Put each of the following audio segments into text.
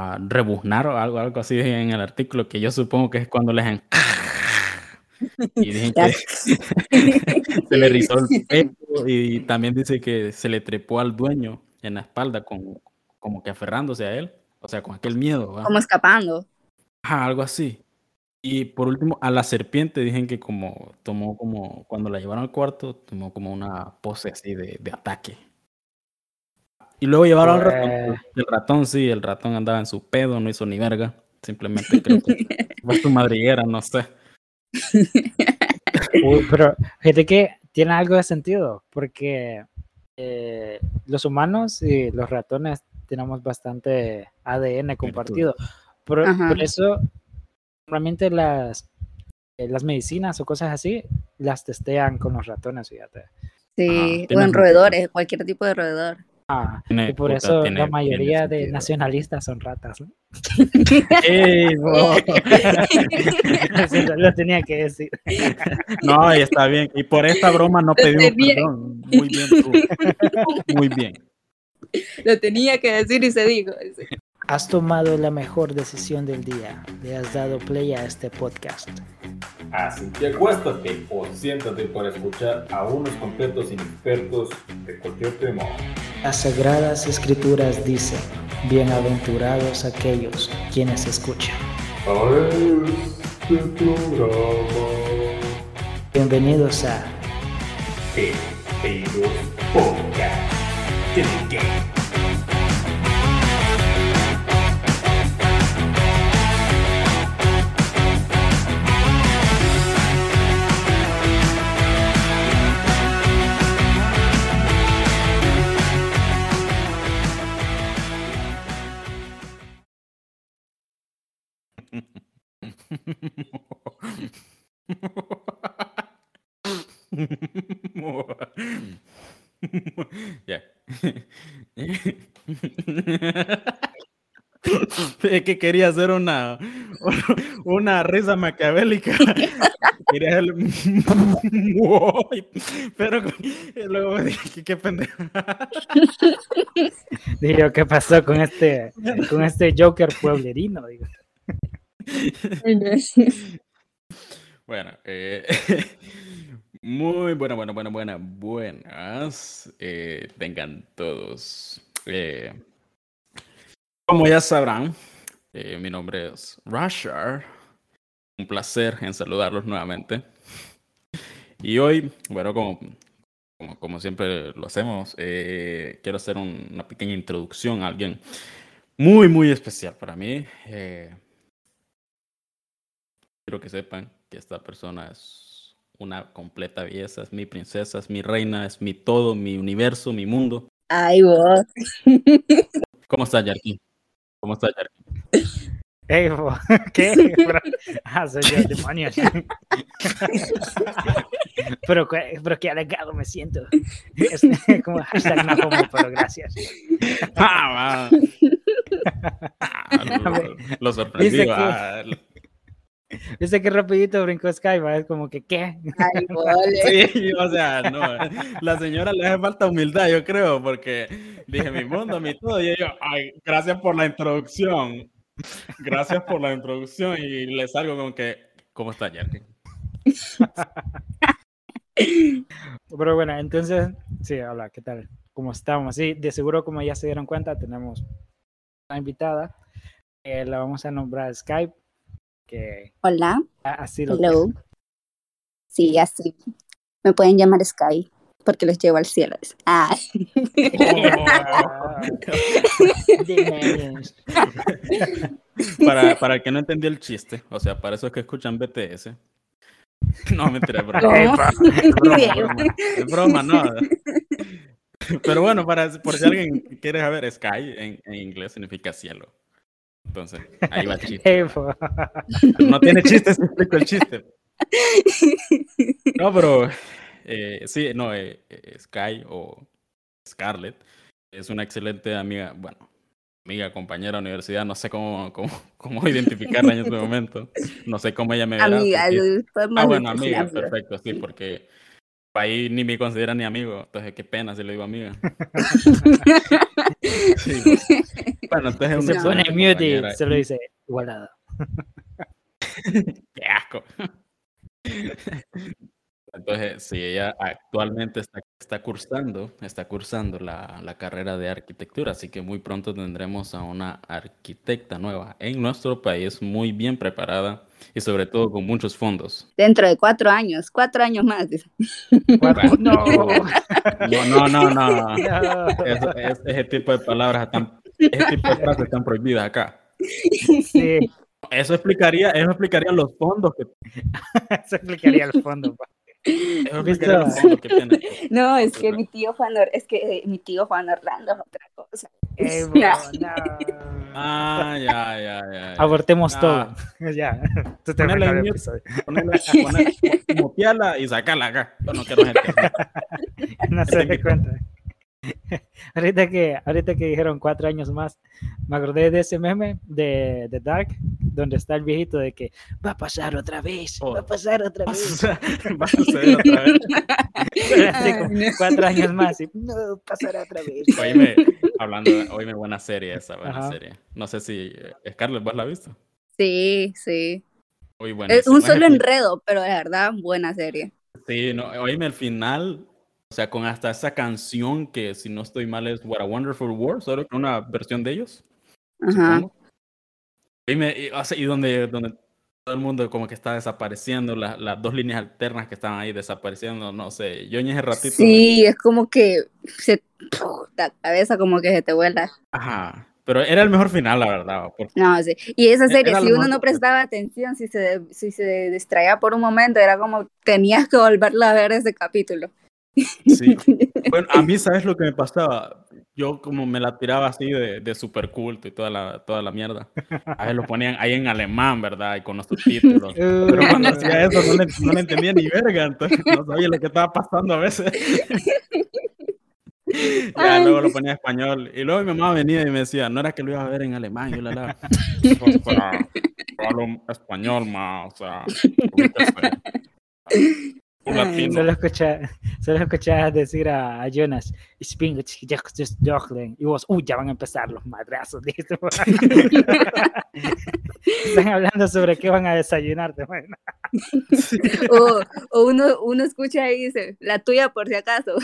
a rebuznar o algo, algo así en el artículo, que yo supongo que es cuando les. Y dicen que se le rizó el pelo y también dice que se le trepó al dueño en la espalda con, como que aferrándose a él, o sea, con aquel miedo. Como escapando. Ajá, algo así. Y por último, a la serpiente dicen que como tomó como, cuando la llevaron al cuarto, tomó como una pose así de, de ataque. Y luego llevaron al ratón. El ratón, sí, el ratón andaba en su pedo, no hizo ni verga. Simplemente creo que fue su madriguera, no sé. Uy, pero fíjate que tiene algo de sentido, porque eh, los humanos y los ratones tenemos bastante ADN compartido. Por, eso, normalmente las, eh, las medicinas o cosas así las testean con los ratones, fíjate. Sí, Ajá, o en roedores, cualquier tipo de roedor. Ah, Tiene- y por puta, eso tiene- la mayoría de sentido. nacionalistas son ratas. ¿no? ¡Ey, bo! Eso lo- tenía que decir. No, y está bien. Y por esta broma no pedimos perdón. Muy bien tú. Muy bien. Lo tenía que decir y se dijo. Has tomado la mejor decisión del día. Le has dado play a este podcast. Así que acuéstate o siéntate para escuchar a unos completos inexpertos de cualquier tema. Las sagradas escrituras dicen, bienaventurados aquellos quienes escuchan. A este programa Bienvenidos a Podcast. Ya. Es que quería hacer una, una risa maquiavélica. Quería hacer pero luego dije, qué pendejo. Digo, ¿qué pasó con este, con este Joker pueblerino? Digo. Bueno, eh, muy buena, buena, buena, buena, buenas. eh, todos. eh, como ya sabrán, eh, mi nombre es Rashar. Un placer en saludarlos nuevamente. Y hoy, bueno, como, siempre lo hacemos, quiero hacer un- una pequeña introducción a alguien muy, muy especial para mí. Quiero que sepan que esta persona es una completa belleza, es mi princesa, es mi reina, es mi todo, mi universo, mi mundo. Ay, vos. ¿Cómo estás, Yarkin? ¿Cómo estás, Yarkin? Ey, bo, ¿Qué? Ah, soy yo, demonios. pero, pero qué alegado me siento. Es como hashtag no como, pero gracias. ¡Ah, va! Ah, lo, lo sorprendió. Dice que- rapidito brincó Sky, va, es como que, ¿qué? Ay. Sí, o sea, no. La señora le hace falta humildad, yo creo, porque dije mi mundo, mi todo. Y yo, ay, gracias por la introducción. Gracias por la introducción. Y le salgo con que, ¿cómo está, Yarkin? Pero bueno, entonces, sí, hola, ¿qué tal? ¿Cómo estamos? Sí, de seguro, como ya se dieron cuenta, tenemos una invitada. eh, la vamos a nombrar Skype, que Hola. a- así lo Hello. Sí, así. Me pueden llamar Sky porque los llevo al cielo. Ah. Para, para el que no entendió el chiste, o sea, para esos que escuchan BTS. No, mentira, es broma. Es broma, Bien. es broma, es broma, no. Pero bueno, para, por si alguien quiere saber, Sky en, en inglés significa cielo. Entonces, ahí va el chiste. No tiene chiste si explico el chiste. No, pero eh, sí, no, eh, eh, Sky o Scarlett es una excelente amiga, bueno, amiga, compañera de universidad, no sé cómo, cómo, cómo identificarla en este momento. No sé cómo ella me verá. Amiga, porque- Ah, bueno, amiga, amiga. perfecto, sí, porque ahí ni me considera ni amigo, entonces qué pena si le digo amiga. Sí, Bueno, entonces es Se pone mute y se lo dice igualado. Qué asco. Entonces, sí, ella actualmente está, está cursando, está cursando la, la carrera de arquitectura, así que muy pronto tendremos a una arquitecta nueva en nuestro país, muy bien preparada y sobre todo con muchos fondos. Dentro de cuatro años, cuatro años más. Cuatro- No, No, no, no, no. es- ese tipo de palabras están, ese tipo de frases están prohibidas acá. Sí, Eso explicaría, eso explicaría los fondos que, se explicaría el fondo. pa. eso los fondos que tiene. No, es que mi tío Juan, Or- es que eh, mi tío Juan Orlando es otra cosa. No. bueno, no. Ah, ya, ya, ya. ya. Abortemos Ah. todo. ya. Tú te poner, mutearla y sacarla acá. Yo no quiero gente. No se Te dé cuenta. ahorita que, ahorita que dijeron cuatro años más, me acordé de ese meme de, de Dark, donde está el viejito de que va a pasar otra vez, Oh. va a pasar otra vez. va a suceder otra vez. Así como cuatro años más y no pasará otra vez. Oíme, hablando, oíme, buena serie esa, buena Ajá. serie. No sé si, eh, Scarlett, ¿vos la has visto? Sí, sí. Muy buena. Es un solo enredo, pero la verdad, buena serie. Sí, no, oíme, al final, o sea, con hasta esa canción que, si no estoy mal, es What a Wonderful World, solo con una versión de ellos. Ajá. y, o sea, y donde, donde todo el mundo como que está desapareciendo, la- las dos líneas alternas que estaban ahí desapareciendo, no sé, yo en ese ratito. Sí, es como que se, la cabeza como que se te vuela. Ajá, pero era el mejor final, la verdad. No, sí. Y esa serie, si uno no prestaba atención, si se, si se distraía por un momento, era como tenías que volverla a ver ese capítulo. Sí. Bueno, a mí, ¿sabes lo que me pasaba? Yo como me la tiraba así de, de super culto y toda la, toda la mierda. A veces lo ponían ahí en alemán, ¿verdad? Y con los subtítulos. Pero cuando hacía eso no le, no le entendía ni verga, entonces no sabía lo que estaba pasando a veces. Ya Ay. luego lo ponía en español. Y luego mi mamá venía y me decía, no era que lo iba a ver en alemán. Yo la la. O sea, hablo español, ma. O sea, latino. Solo escucha, solo escuchabas decir a, a Jonas, y vos, uy, ya van a empezar los madrazos. dijiste. Están hablando sobre qué van a desayunar. te imaginas? O, o uno, uno escucha y dice, la tuya por si acaso.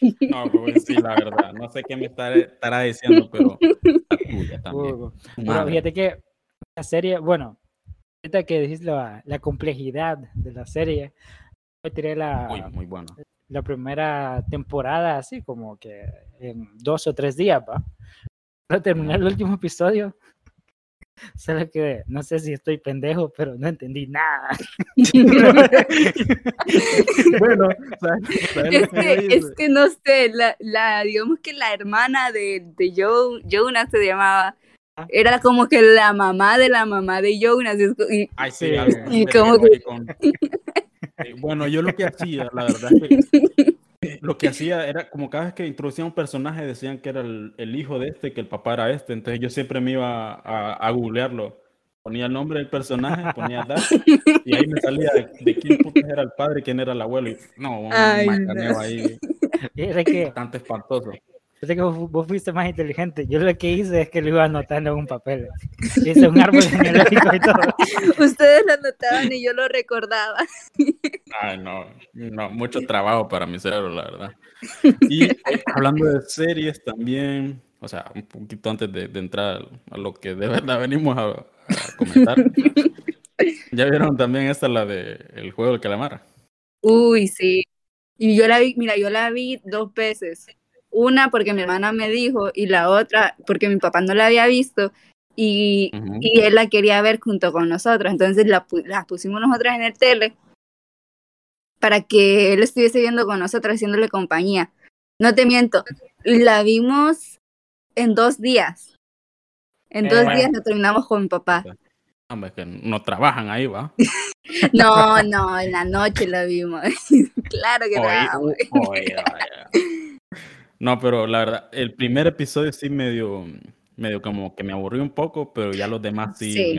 No, pues sí, la verdad. No sé qué me estará, estará diciendo, pero la tuya también. Uh, Pero fíjate que la serie, bueno, ahorita que dijiste la, la complejidad de la serie, yo tiré la, Muy, muy bueno. la primera temporada así como que en dos o tres días, ¿va? Para terminar el último episodio, solo que no sé si estoy pendejo, pero no entendí nada. bueno, ¿sabes, sabes lo Es que que, es que no sé, la, la, digamos que la hermana de, de Jo- Jonas se llamaba, Ah. era como que la mamá de la mamá de Jonas. y y- Ay, sí, Y muy como con- Eh, Bueno, yo lo que hacía, la verdad es que eh, lo que hacía era como cada vez que introducían un personaje decían que era el, el hijo de este, que el papá era este, entonces yo siempre me iba a, a googlearlo. Ponía el nombre del personaje, ponía Dark, y ahí me salía de, de quién putas era el padre y quién era el abuelo. Y, no, un Ay, macaneo no. ahí bastante espantoso. Era que vos, vos fuiste más inteligente. Yo lo que hice es que lo iba anotando en un papel. Hice un árbol genealógico y todo. Ustedes lo notaban y yo lo recordaba. Ay, no, no, mucho trabajo para mi cerebro, la verdad. Y eh, hablando de series también, o sea, un poquito antes de, de entrar a lo que de verdad venimos a, a comentar. ¿Ya vieron también esta, la de El Juego del Calamar? Uy, sí. Y yo la vi, mira, yo la vi dos veces. Una porque mi hermana me dijo y la otra porque mi papá no la había visto y, y él la quería ver junto con nosotros. Entonces la, pu- la pusimos nosotras en el tele para que él estuviese viendo con nosotros, haciéndole compañía. No te miento, la vimos en dos días. En dos días lo terminamos con mi papá. Hombre, que no trabajan ahí, ¿va? No, no, en la noche la vimos. claro que Oye, no. oye, vaya. No, pero la verdad, el primer episodio sí medio, medio como que me aburrió un poco, pero ya los demás sí, Sí.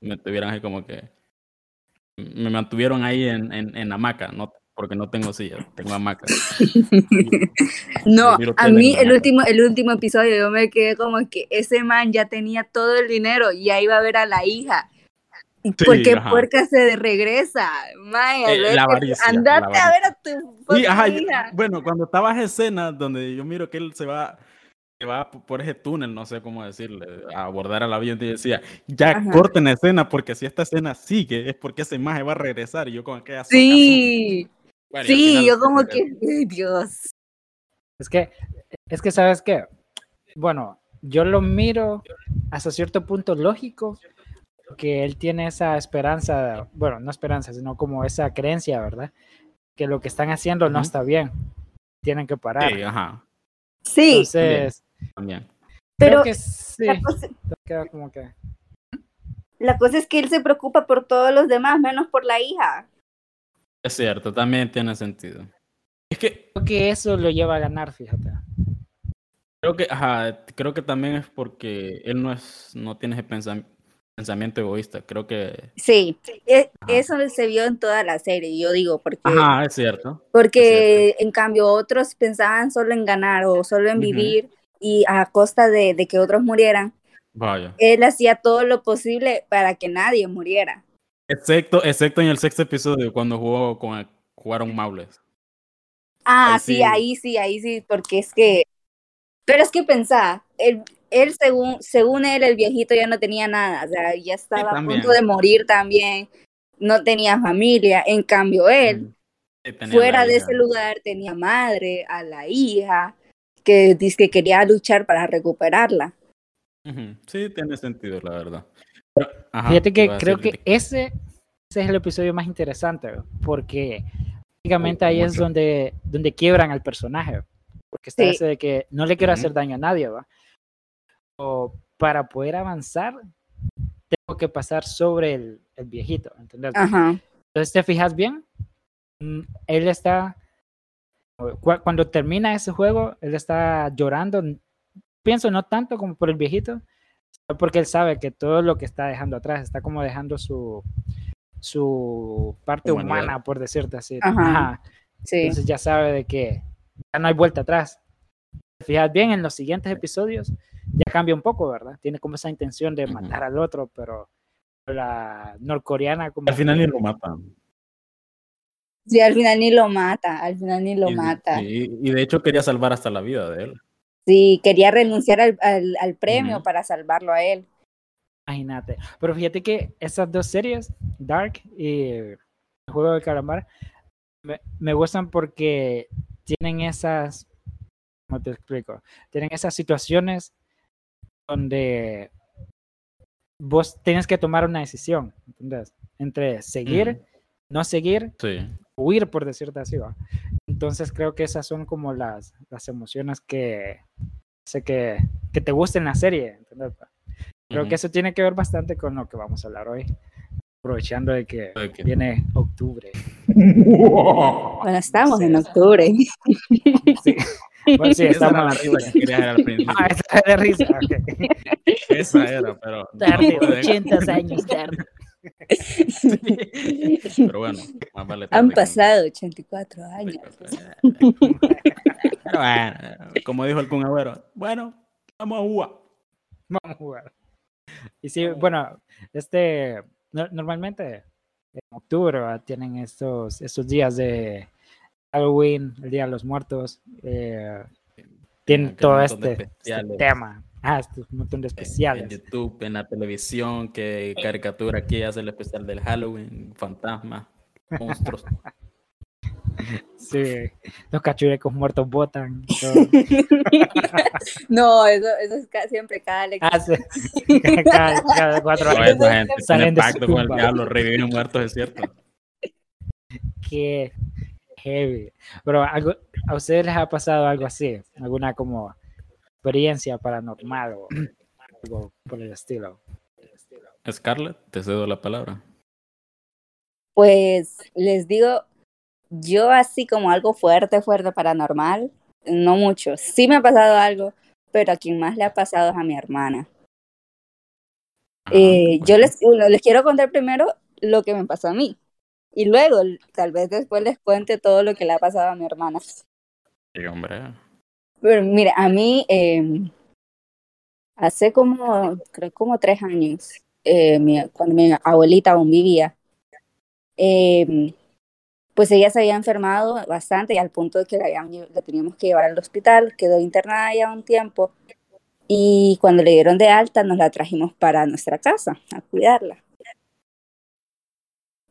Me, me tuvieron ahí como que me mantuvieron ahí en, en, en hamaca, no, porque no tengo silla, tengo hamaca. No, a mí el último, el último episodio yo me quedé como que ese man ya tenía todo el dinero y ya iba a ver a la hija. ¿Y por Sí, qué ajá. puerca se regresa? Mae, Eh, la avaricia, la andate a avaricia. ver a tu Sí, ajá, yo- bueno, cuando estaba esa escena donde yo miro que él se va, que va por ese túnel, no sé cómo decirle, a abordar al avión, y decía, ya Ajá. corten la escena, porque si esta escena sigue, es porque esa imagen va a regresar, y yo con aquella socazón. Sí, Bueno, sí, final yo como que, ay, Dios. Es que, es que, ¿sabes qué? Bueno, yo lo miro hasta cierto punto lógico, que él tiene esa esperanza, bueno, no esperanza, sino como esa creencia, ¿verdad? Que lo que están haciendo no está bien, tienen que parar. Sí, ajá, Sí, Entonces, también. pero creo que sí, la cosa, queda como que... la cosa es que él se preocupa por todos los demás, menos por la hija. Es cierto, también tiene sentido. Es que Creo que eso lo lleva a ganar, fíjate. creo que, ajá, creo que también es porque él no es, no tiene ese pensam- pensamiento egoísta, creo que, Sí, e- Ajá. eso se vio en toda la serie, yo digo, porque, ajá, es cierto. porque en cambio otros pensaban solo en ganar o solo en vivir y a costa de, de que otros murieran. Vaya. Él hacía todo lo posible para que nadie muriera. Excepto, excepto en el sexto episodio, cuando jugó con el- jugaron Maules. Ah, Ahí sí, sí. ahí sí, ahí sí, porque es que, pero es que pensaba, él, él según, según él, el viejito ya no tenía nada, o sea, ya estaba a punto de morir también, no tenía familia, en cambio él. Sí, fuera de hija. ese lugar, tenía madre, a la hija, que dice que quería luchar para recuperarla. Sí, tiene sentido, la verdad. Pero, ajá, Fíjate que creo que ese, ese es el episodio más interesante, porque prácticamente ahí es donde, donde quiebran al personaje. Porque está Sí. ese de que no le quiero hacer daño a nadie, ¿va? O para poder avanzar, tengo que pasar sobre el, el viejito, ¿entendés? Ajá, Entonces, ¿te fijas bien? Mm, Él está, cu- cuando termina ese juego, él está llorando, pienso no tanto como por el viejito, sino porque él sabe que todo lo que está dejando atrás está como dejando su, su parte Humanidad. humana, por decirte así. Ajá. Ajá. sí. Entonces ya sabe de que ya no hay vuelta atrás. Fijas bien, en los siguientes episodios ya cambia un poco, ¿verdad? Tiene como esa intención de matar al otro, pero la norcoreana como Al final ni lo matan. Sí, al final ni lo mata, al final ni lo Y- mata. Y, y de hecho quería salvar hasta la vida de él. Sí, quería renunciar al, al, al premio para salvarlo a él. Imagínate. Pero fíjate que esas dos series, Dark y El Juego del Calamar, me, me gustan porque tienen esas, ¿cómo te explico? Tienen esas situaciones donde vos tienes que tomar una decisión, ¿entendés? Entre seguir, Ujú. no seguir, Sí. huir, por decirte así. ¿va? Entonces creo que esas son como las, las emociones que sé que, que te gusten la serie, ¿entendés? Creo Ujú. que eso tiene que ver bastante con lo que vamos a hablar hoy, aprovechando de que que- viene octubre. Bueno, estamos en octubre. Sí. Bueno, sí, Esa era estamos la risa que quería hacer al principio. Ah, esa es de risa. ok. Esa era, pero. no Tarde, pude. 80 años tarde. Pero bueno, más vale Han pasado 84 años. Pero bueno, como dijo el Kun Agüero, bueno, vamos a jugar. Vamos a jugar. Y sí, bueno, este, no- normalmente en octubre ¿va? tienen estos, estos días de Halloween, el Día de los Muertos, eh, tienen Aquel todo este, este especiales. tema. Ah, este un montón de En- En especiales. YouTube, en la televisión, que caricatura aquí hace el especial del Halloween, fantasmas, monstruos. Sí, los cachurecos muertos botan. todo. no, eso, eso es ca- siempre cada lección. Ah, sí. cada, cada cuatro años. esa gente Salen tiene de su pacto con el diablo, reviven muertos, es cierto. Qué heavy. Pero algo, ¿a ustedes les ha pasado algo así? ¿Alguna como experiencia paranormal o algo por el estilo? Scarlett, te cedo la palabra. Pues les digo, yo así como algo fuerte, fuerte paranormal, no mucho. Sí me ha pasado algo, pero a quien más le ha pasado es a mi hermana. Ajá, Eh, yo cuenta. les, bueno, les quiero contar primero lo que me pasó a mí. Y luego, tal vez después les cuente todo lo que le ha pasado a mi hermana. Sí, hombre. Pero mire, a mí, eh, hace como, creo como tres años, eh, mi- cuando mi abuelita aún vivía, eh, pues ella se había enfermado bastante y al punto de que la, habían la teníamos que llevar al hospital, quedó internada ya un tiempo y cuando le dieron de alta nos la trajimos para nuestra casa a cuidarla.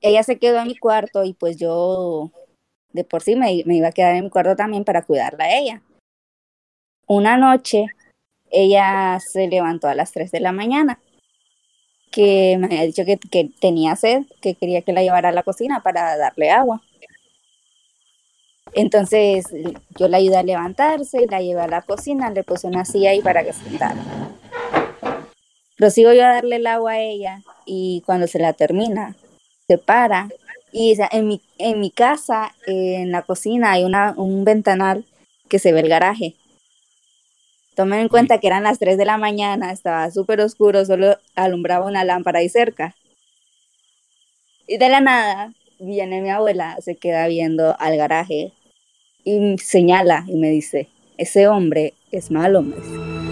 Ella se quedó en mi cuarto y pues yo de por sí me, me iba a quedar en mi cuarto también para cuidarla a ella. Una noche ella se levantó a las 3 de la mañana, que me había dicho que, que tenía sed, que quería que la llevara a la cocina para darle agua. Entonces yo la ayudé a levantarse, la llevé a la cocina, le puse una silla ahí para que se sentara. Prosigo yo a darle el agua a ella y cuando se la termina, se para. Y en, mi, en mi casa, en la cocina, hay una, un ventanal que se ve el garaje. Tomen en cuenta que eran las 3 de la mañana, estaba súper oscuro, solo alumbraba una lámpara ahí cerca. Y de la nada viene mi abuela, se queda viendo al garaje y señala y me dice, ese hombre es malo. Me dice.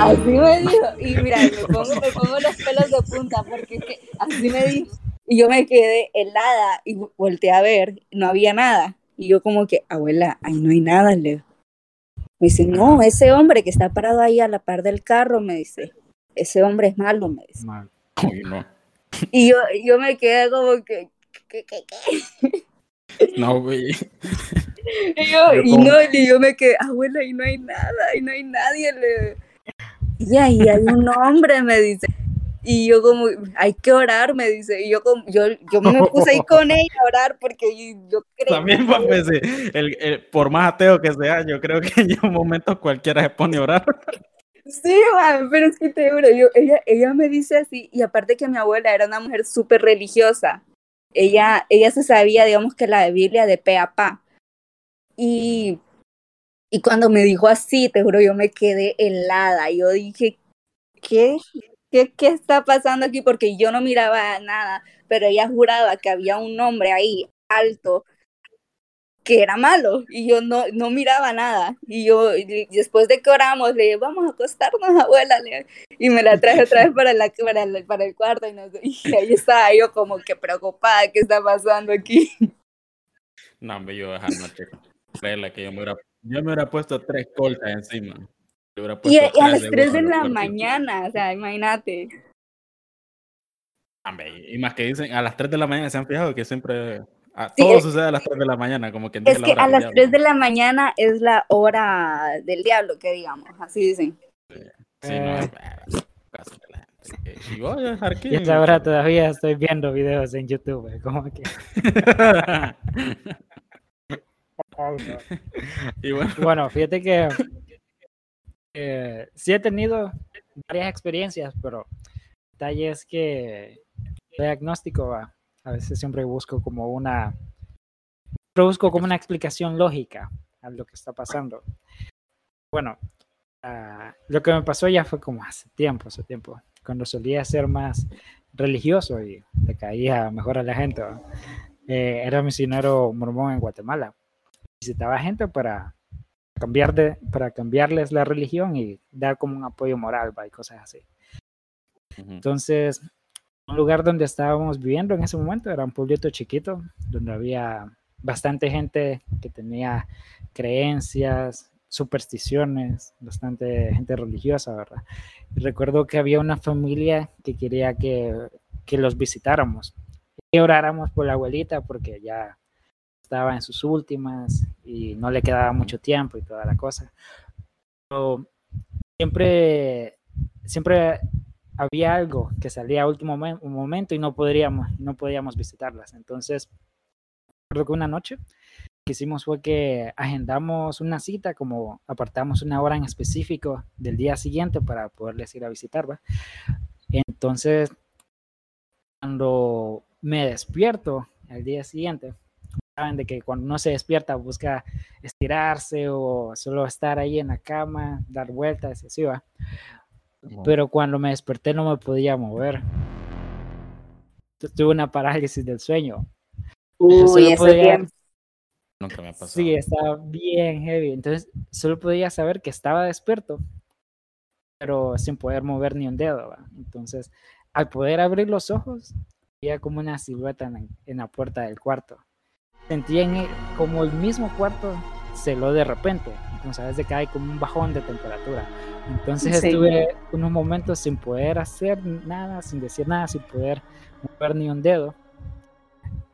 Así me dijo. Y mira, me pongo, me pongo los pelos de punta porque es que así me dijo. Y yo me quedé helada y volteé a ver, no había nada. Y yo como que, abuela, ahí no hay nada, le digo. Me dice, no, ese hombre que está parado ahí a la par del carro, me dice, ese hombre es malo, me dice. Mal. Uy, no. Y yo, yo me quedé como que, ¿qué, qué, qué? No, güey. Y yo, y no, y yo me quedé, abuela, ahí no hay nada, ahí no hay nadie. Le... Y ahí hay un hombre, me dice. Y yo como, hay que orar, me dice. Y yo como, yo, yo me puse ahí con ella a orar porque yo creo También, pues, sí, el, el- por más ateo que sea, yo creo que en un momento cualquiera se pone a orar. Sí, man, pero es que te juro, yo, ella, ella me dice así, y aparte que mi abuela era una mujer súper religiosa, ella, ella se sabía, digamos que la Biblia de pe a pa. Y, y cuando me dijo así, te juro, yo me quedé helada, yo dije, ¿qué? ¿Qué, qué está pasando aquí? Porque yo no miraba nada, pero ella juraba que había un hombre ahí alto que era malo y yo no, no miraba nada. Y yo, y después de que oramos, le dije, vamos a acostarnos, abuela. y me la traje otra vez para, la, para, el, para el cuarto. Y, nos- y ahí estaba yo como que preocupada, ¿qué está pasando aquí? No, hombre, yo esa noche, que yo me hubiera, yo me hubiera puesto tres coltas encima. Y, puesto y a las de 3 burro de los la mañana, o sea, imagínate. Hombre, y más que dicen, a las 3 de la mañana se han fijado que siempre a- Sí, todo es- sucede a las 3 de la mañana, como que Es que a las 3 de la mañana es la hora del diablo, que digamos, así dicen. Sí, no, Eh. la. Eh, Y voy a dejar aquí. Y hasta ahora todavía estoy viendo videos en YouTube, eh, como que... y bueno, Bueno, fíjate que eh, sí he tenido varias experiencias, pero el detalle es que soy agnóstico, va. A veces siempre busco como una, siempre busco como una explicación lógica a lo que está pasando. Bueno, ah, lo que me pasó ya fue como hace tiempo, hace tiempo, cuando solía ser más religioso y le caía mejor a la gente. Eh, era misionero mormón en Guatemala. Visitaba gente para cambiar de, para cambiarles la religión y dar como un apoyo moral ¿va? y cosas así. Entonces, un lugar donde estábamos viviendo en ese momento era un pueblito chiquito, donde había bastante gente que tenía creencias, supersticiones, bastante gente religiosa, ¿verdad? Y recuerdo que había una familia que quería que, que los visitáramos y oráramos por la abuelita porque ya estaba en sus últimas y no le quedaba mucho tiempo y toda la cosa. Pero siempre, siempre había algo que salía a último momen- momento y no podríamos, no podíamos visitarlas. Entonces, recuerdo que una noche lo que hicimos fue que agendamos una cita, como apartamos una hora en específico del día siguiente para poderles ir a visitar. Entonces, cuando me despierto al día siguiente, saben de que cuando uno se despierta busca estirarse o solo estar ahí en la cama, dar vueltas así va pero cuando me desperté no me podía mover. tuve una parálisis del sueño. Uy, ese podía- tiempo. Nunca me ha pasado. Sí, estaba bien heavy. Entonces, solo podía saber que estaba despierto, pero sin poder mover ni un dedo. ¿va? Entonces, al poder abrir los ojos, veía como una silueta en, en la puerta del cuarto. Sentía en el- como el mismo cuarto se heló de repente. Como sabes de que hay como un bajón de temperatura. Entonces Sí. estuve unos momentos sin poder hacer nada, sin decir nada, sin poder mover ni un dedo.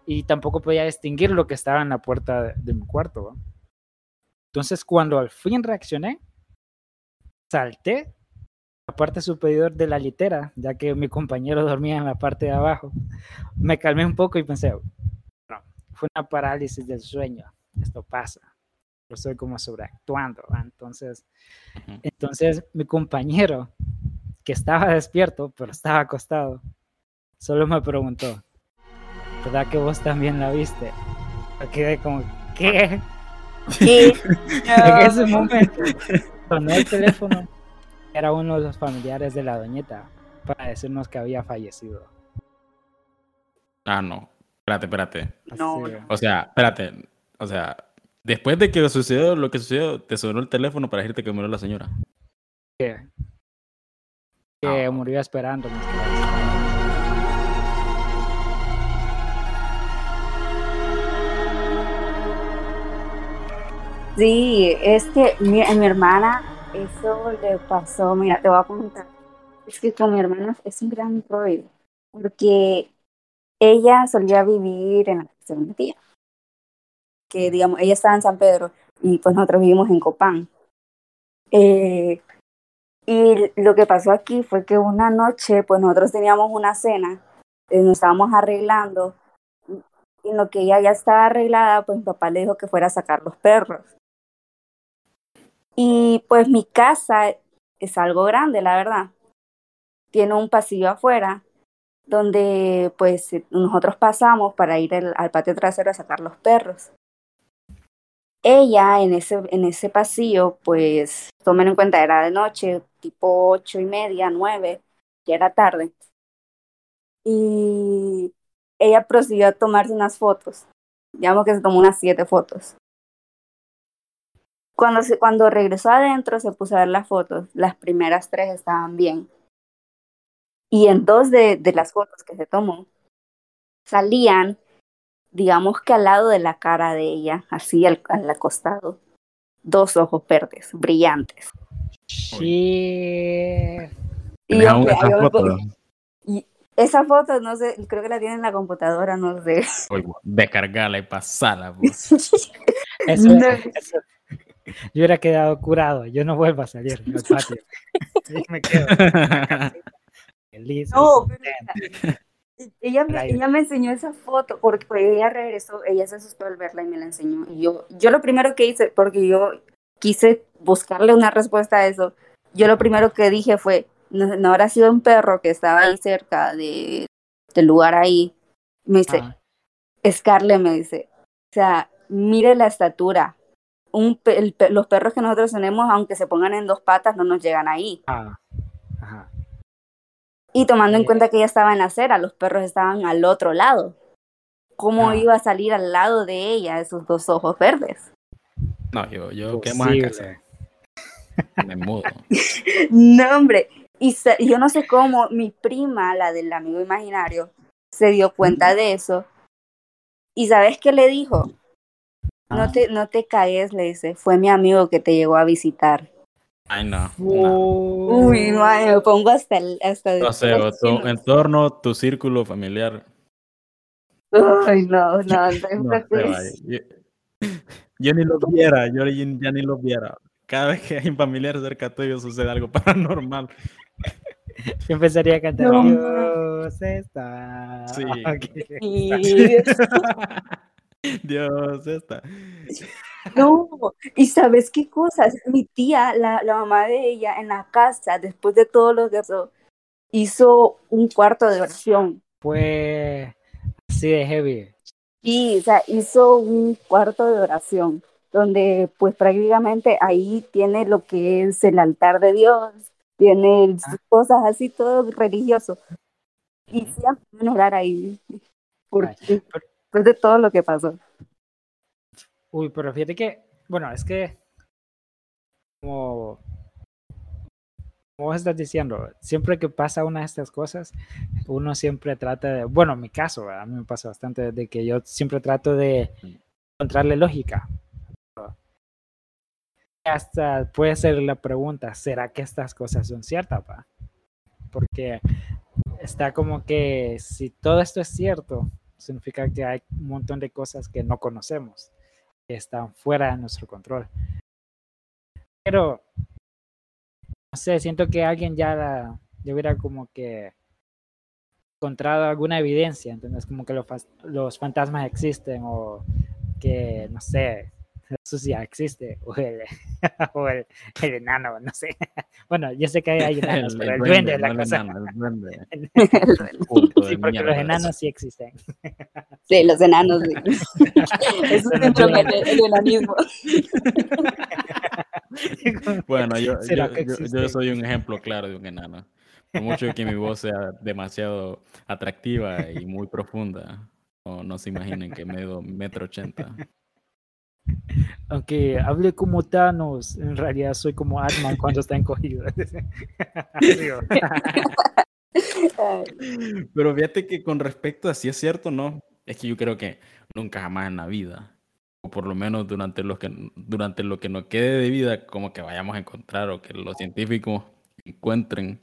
Y tampoco podía distinguir lo que estaba en la puerta de, de mi cuarto. ¿va? Entonces cuando al fin reaccioné, salté a la parte superior de la litera, ya que mi compañero dormía en la parte de abajo. Me calmé un poco y pensé, no, fue una parálisis del sueño, esto pasa. Estoy como sobreactuando. ¿va? Entonces, entonces mi compañero, que estaba despierto, pero estaba acostado, solo me preguntó, ¿verdad que vos también la viste? Me quedé como, ¿qué? Sí. En ese momento sonó el teléfono. Era uno de los familiares de la doñeta para decirnos que había fallecido. Ah, no. Espérate, espérate. No. O sea, espérate. O sea, después de que sucedió lo que sucedió, te sonó el teléfono para decirte que murió la señora. que, que Ah. murió esperando. Sí, es que mi, a mi hermana eso le pasó, mira, te voy a contar. Es que con mi hermana es un gran rollo, porque ella solía vivir en la casa de una tía, que digamos, ella estaba en San Pedro y pues nosotros vivimos en Copán. Eh, y lo que pasó aquí fue que una noche, pues nosotros teníamos una cena, eh, nos estábamos arreglando, y en lo que ella ya estaba arreglada, pues mi papá le dijo que fuera a sacar los perros. Y pues mi casa es algo grande, la verdad. Tiene un pasillo afuera donde pues nosotros pasamos para ir al, al patio trasero a sacar los perros. Ella en ese, en ese pasillo, pues tomen en cuenta, era de noche, tipo ocho y media, nueve, ya era tarde. Y ella procedió a tomarse unas fotos. Digamos que se tomó unas siete fotos. Cuando, se, cuando regresó adentro se puso a ver las fotos. Las primeras tres estaban bien. Y en dos de, de las fotos que se tomó salían, digamos que al lado de la cara de ella, así al, al acostado, dos ojos verdes, brillantes. Shit. Y yo, aún que- esa foto. y esa foto, no sé, creo que la tiene en la computadora, no sé. Oye, descargala y pasala. pues. Eso, No. eso- Yo hubiera quedado curado. Yo no vuelvo a salir al patio. Ahí me quedo feliz. No, pero. Ella me, ella me enseñó esa foto porque ella regresó, ella se asustó al verla y me la enseñó. Y yo, yo lo primero que hice, porque yo quise buscarle una respuesta a eso, yo lo primero que dije fue, no, no habrá sido un perro que estaba ahí cerca de, del lugar ahí. Me dice, Ah, Scarlett me dice, o sea, mire la estatura. Un el los perros que nosotros tenemos, aunque se pongan en dos patas, no nos llegan ahí. ah, ajá. Y tomando en cuenta que ella estaba en la acera, los perros estaban al otro lado. ¿Cómo Ah. iba a salir al lado de ella esos dos ojos verdes? No, yo, yo casa. Posible. Me mudo. No, hombre. Y yo no sé cómo mi prima, la del amigo imaginario, se dio cuenta de eso. ¿Y sabes qué le dijo? No Ah. te, no te caes, le dice. Fue mi amigo que te llegó a visitar. Ay, no. no. Uy, me pongo hasta el... Hasta O sea, o tu entorno, tu círculo familiar. Ay, no, no, no, No. Yo, yo ni lo viera, yo ya ya ni lo viera. Cada vez que hay un familiar cerca tuyo sucede algo paranormal. Yo empezaría a cantar No. Dios está. Sí. aquí". Y- Dios, esta. No, y sabes qué cosas, mi tía, la, la mamá de ella, en la casa, después de todo lo que pasó, hizo un cuarto de oración. Fue así de heavy. Y, o sea, hizo un cuarto de oración, donde pues prácticamente ahí tiene lo que es el altar de Dios, tiene sus cosas así, todo religioso. Y siempre van a orar ahí. Por, Ay, después de todo lo que pasó. Uy, pero fíjate que, bueno, es que como, como estás diciendo, siempre que pasa una de estas cosas, uno siempre trata de, bueno, en mi caso, a mí me pasa bastante de que yo siempre trato de encontrarle lógica. Hasta puede ser la pregunta, ¿será que estas cosas son ciertas? Pa? Porque está como que si todo esto es cierto, significa que hay un montón de cosas que no conocemos que están fuera de nuestro control. Pero, no sé, siento que alguien ya, la, ya hubiera como que encontrado alguna evidencia, entonces como que los, los fantasmas existen o que, no sé, eso sí existe, o el, o el, el, enano, no sé. Bueno, yo sé que hay enanos, El- pero el duende es la no el cosa. enano, el duende. sí, Sí, porque los enanos sí existen. los enanos. sí. Eso Son siempre los me- el, el enanismo. Bueno, yo, ¿Será yo, yo- yo soy un ejemplo claro de un enano. Por mucho que mi voz sea demasiado atractiva y muy profunda, no, no se imaginen que mido metro ochenta. Aunque hable como Thanos, en realidad soy como Atman cuando está encogido. Pero fíjate que con respecto a si es cierto o no, es que yo creo que nunca jamás en la vida, o por lo menos durante, los que, durante lo que nos quede de vida, como que vayamos a encontrar o que los científicos encuentren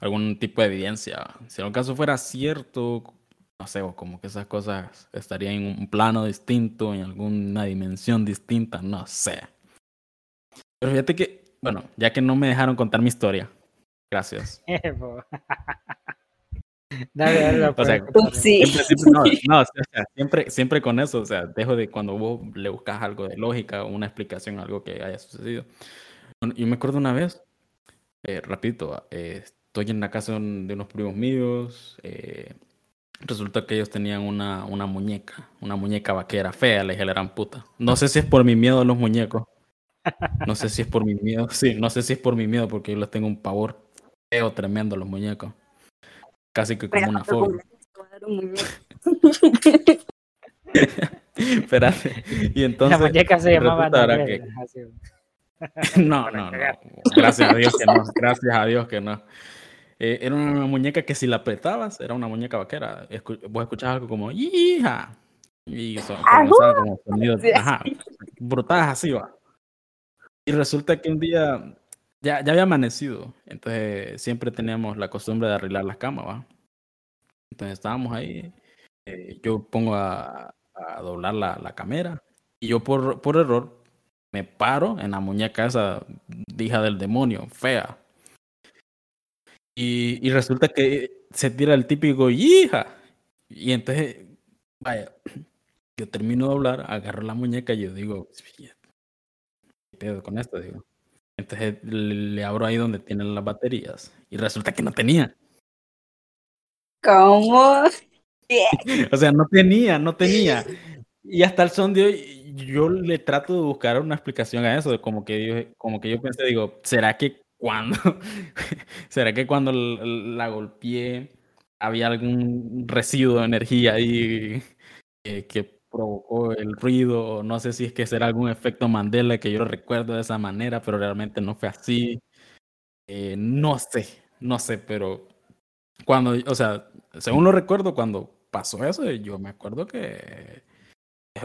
algún tipo de evidencia. Si en un caso fuera cierto, no sé, o como que esas cosas estarían en un plano distinto, en alguna dimensión distinta, no sé. Pero fíjate que, bueno, ya que no me dejaron contar mi historia, gracias. Dale, dale, O sea, sí. Siempre, siempre, no, no, o sea, siempre, siempre con eso, o sea, dejo de cuando vos le buscas algo de lógica o una explicación a algo que haya sucedido. Bueno, Yo me acuerdo una vez, eh, rapidito, eh, estoy en la casa de unos primos míos, eh, resulta que ellos tenían una, una muñeca, una muñeca vaquera fea, le dije la gran puta. No sé si es por mi miedo a los muñecos, no sé si es por mi miedo, sí, no sé si es por mi miedo porque yo les tengo un pavor feo tremendo a los muñecos. Casi que como una fobia. Espérate. Y entonces. la muñeca se llamaba que-. No, no, no. Gracias a Dios que no. Gracias a Dios que no. Eh, era una muñeca que si la apretabas, era una muñeca vaquera. Escu- vos escuchabas algo como ¡Hija! Y ¡Ajú! comenzaba como sonidos. Ajá. Brutadas así, va. Y resulta que un día ya, ya había amanecido. Entonces siempre teníamos la costumbre de arreglar las camas, va. Entonces estábamos ahí. eh, yo pongo a, a doblar la, la camera. Y yo por, por error me paro en la muñeca esa hija del demonio, fea. Y, y resulta que se tira el típico hija. Y entonces, vaya, yo termino de doblar, agarro la muñeca y yo digo, "¿Qué pedo con esto? Digo. Entonces le, le abro ahí donde tienen las baterías. Y resulta que no tenía. ¿Cómo? O sea, no tenía, no tenía. Y hasta el son de hoy, yo le trato de buscar una explicación a eso, de como que yo, como que yo pensé, digo, ¿será que cuando, será que cuando la golpeé había algún residuo de energía ahí que, provocó el ruido? No sé si es que será algún efecto Mandela que yo lo recuerdo de esa manera, pero realmente no fue así. Eh, no sé, no sé, pero cuando, o sea, según lo recuerdo, cuando pasó eso, yo me acuerdo que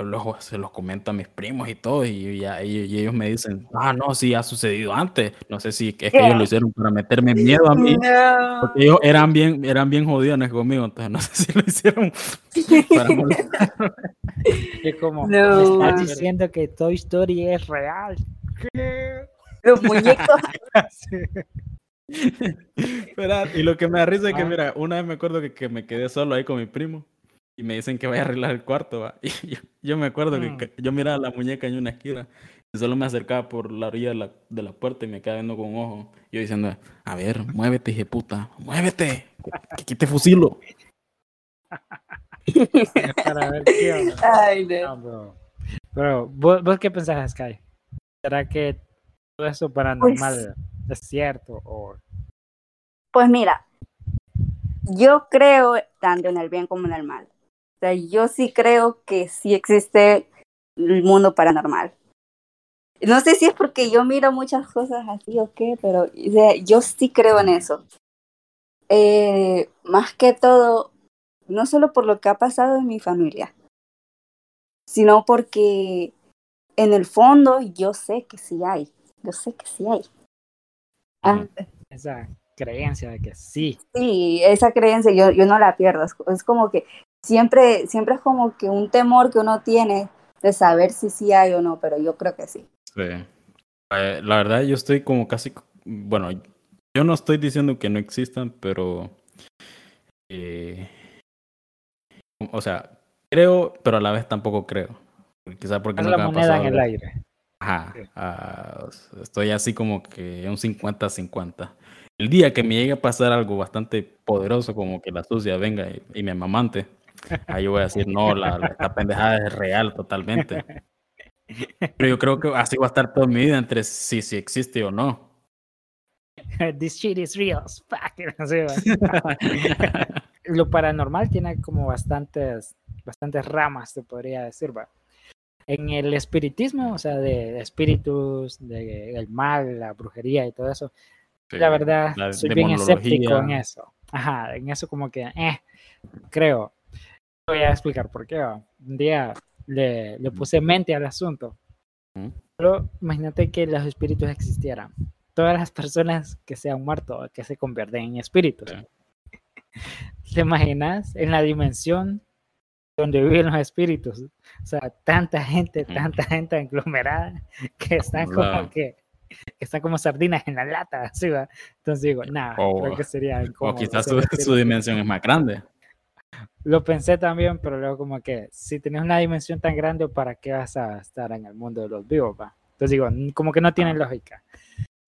los, se los comento a mis primos y todo, y, ya, y, y ellos me dicen, ah, no, sí, ha sucedido antes. No sé si es que ellos lo hicieron para meterme miedo a mí, No. porque ellos eran bien, eran bien jodidones conmigo, entonces no sé si lo hicieron para molestar. Es como, No. me estás diciendo que Toy Story es real. ¿Qué? Los muñecos. Sí. Espera, Y lo que me da risa es que, Ah. mira, una vez me acuerdo que, que me quedé solo ahí con mi primo y me dicen que vaya a arreglar el cuarto, ¿va? Y yo, yo me acuerdo Mm. que, que yo miraba la muñeca en una esquina y solo me acercaba por la orilla de la, de la puerta y me quedaba viendo con un ojo. Yo diciendo, a ver, muévete, hije puta, muévete, que, que te fusilo. Para ver qué onda. Ay, no. No, bro. Pero, ¿vos, vos qué pensás, Sky? ¿Será que todo eso paranormal es cierto? O... Pues mira, yo creo tanto en el bien como en el mal. O sea, yo sí creo que sí existe el mundo paranormal. No sé si es porque yo miro muchas cosas así o qué, pero o sea, yo sí creo en eso. Eh, más que todo, no solo por lo que ha pasado en mi familia, sino porque en el fondo yo sé que sí hay, yo sé que sí hay. Ah, Esa creencia de que sí. sí, esa creencia yo, yo no la pierdo, es, es como que siempre, siempre es como que un temor que uno tiene de saber si sí hay o no, pero yo creo que sí. Sí. Eh, la verdad, yo estoy como casi, bueno, yo no estoy diciendo que no existan, pero, eh, o sea, creo, pero a la vez tampoco creo. Quizá porque Es la moneda en pasado el de- aire. Ajá, Sí. ah, estoy así como que un 50-50. El día que me llegue a pasar algo bastante poderoso, como que la sucia venga y, y me amamante, ahí yo voy a decir, no, la, la- esta pendejada es real totalmente. Pero yo creo que así va a estar toda mi vida entre si, si existe o no. This shit is real. fuck. Lo paranormal tiene como bastantes, bastantes ramas, se podría decir, va. En el espiritismo, o sea, de, espíritus, de, del mal, la brujería y todo eso, la Sí, verdad, la soy bien escéptico en eso. Ajá, en eso como que, eh, creo. Voy a explicar por qué. va. Un día le, le puse mente al asunto. Pero imagínate que los espíritus existieran. Todas las personas que se han muerto, que se convierten en espíritus. ¿Te imaginas en la dimensión donde viven los espíritus? O sea, tanta gente, tanta gente aglomerada que están como que, que están como sardinas en la lata, va. Entonces digo, nada, O- creo que sería O incómodo quizás ser su, su dimensión es más grande. Lo pensé también, pero luego como que si tienes una dimensión tan grande, ¿para qué vas a estar en el mundo de los vivos? va? Entonces digo, "Mm, como que no tiene lógica.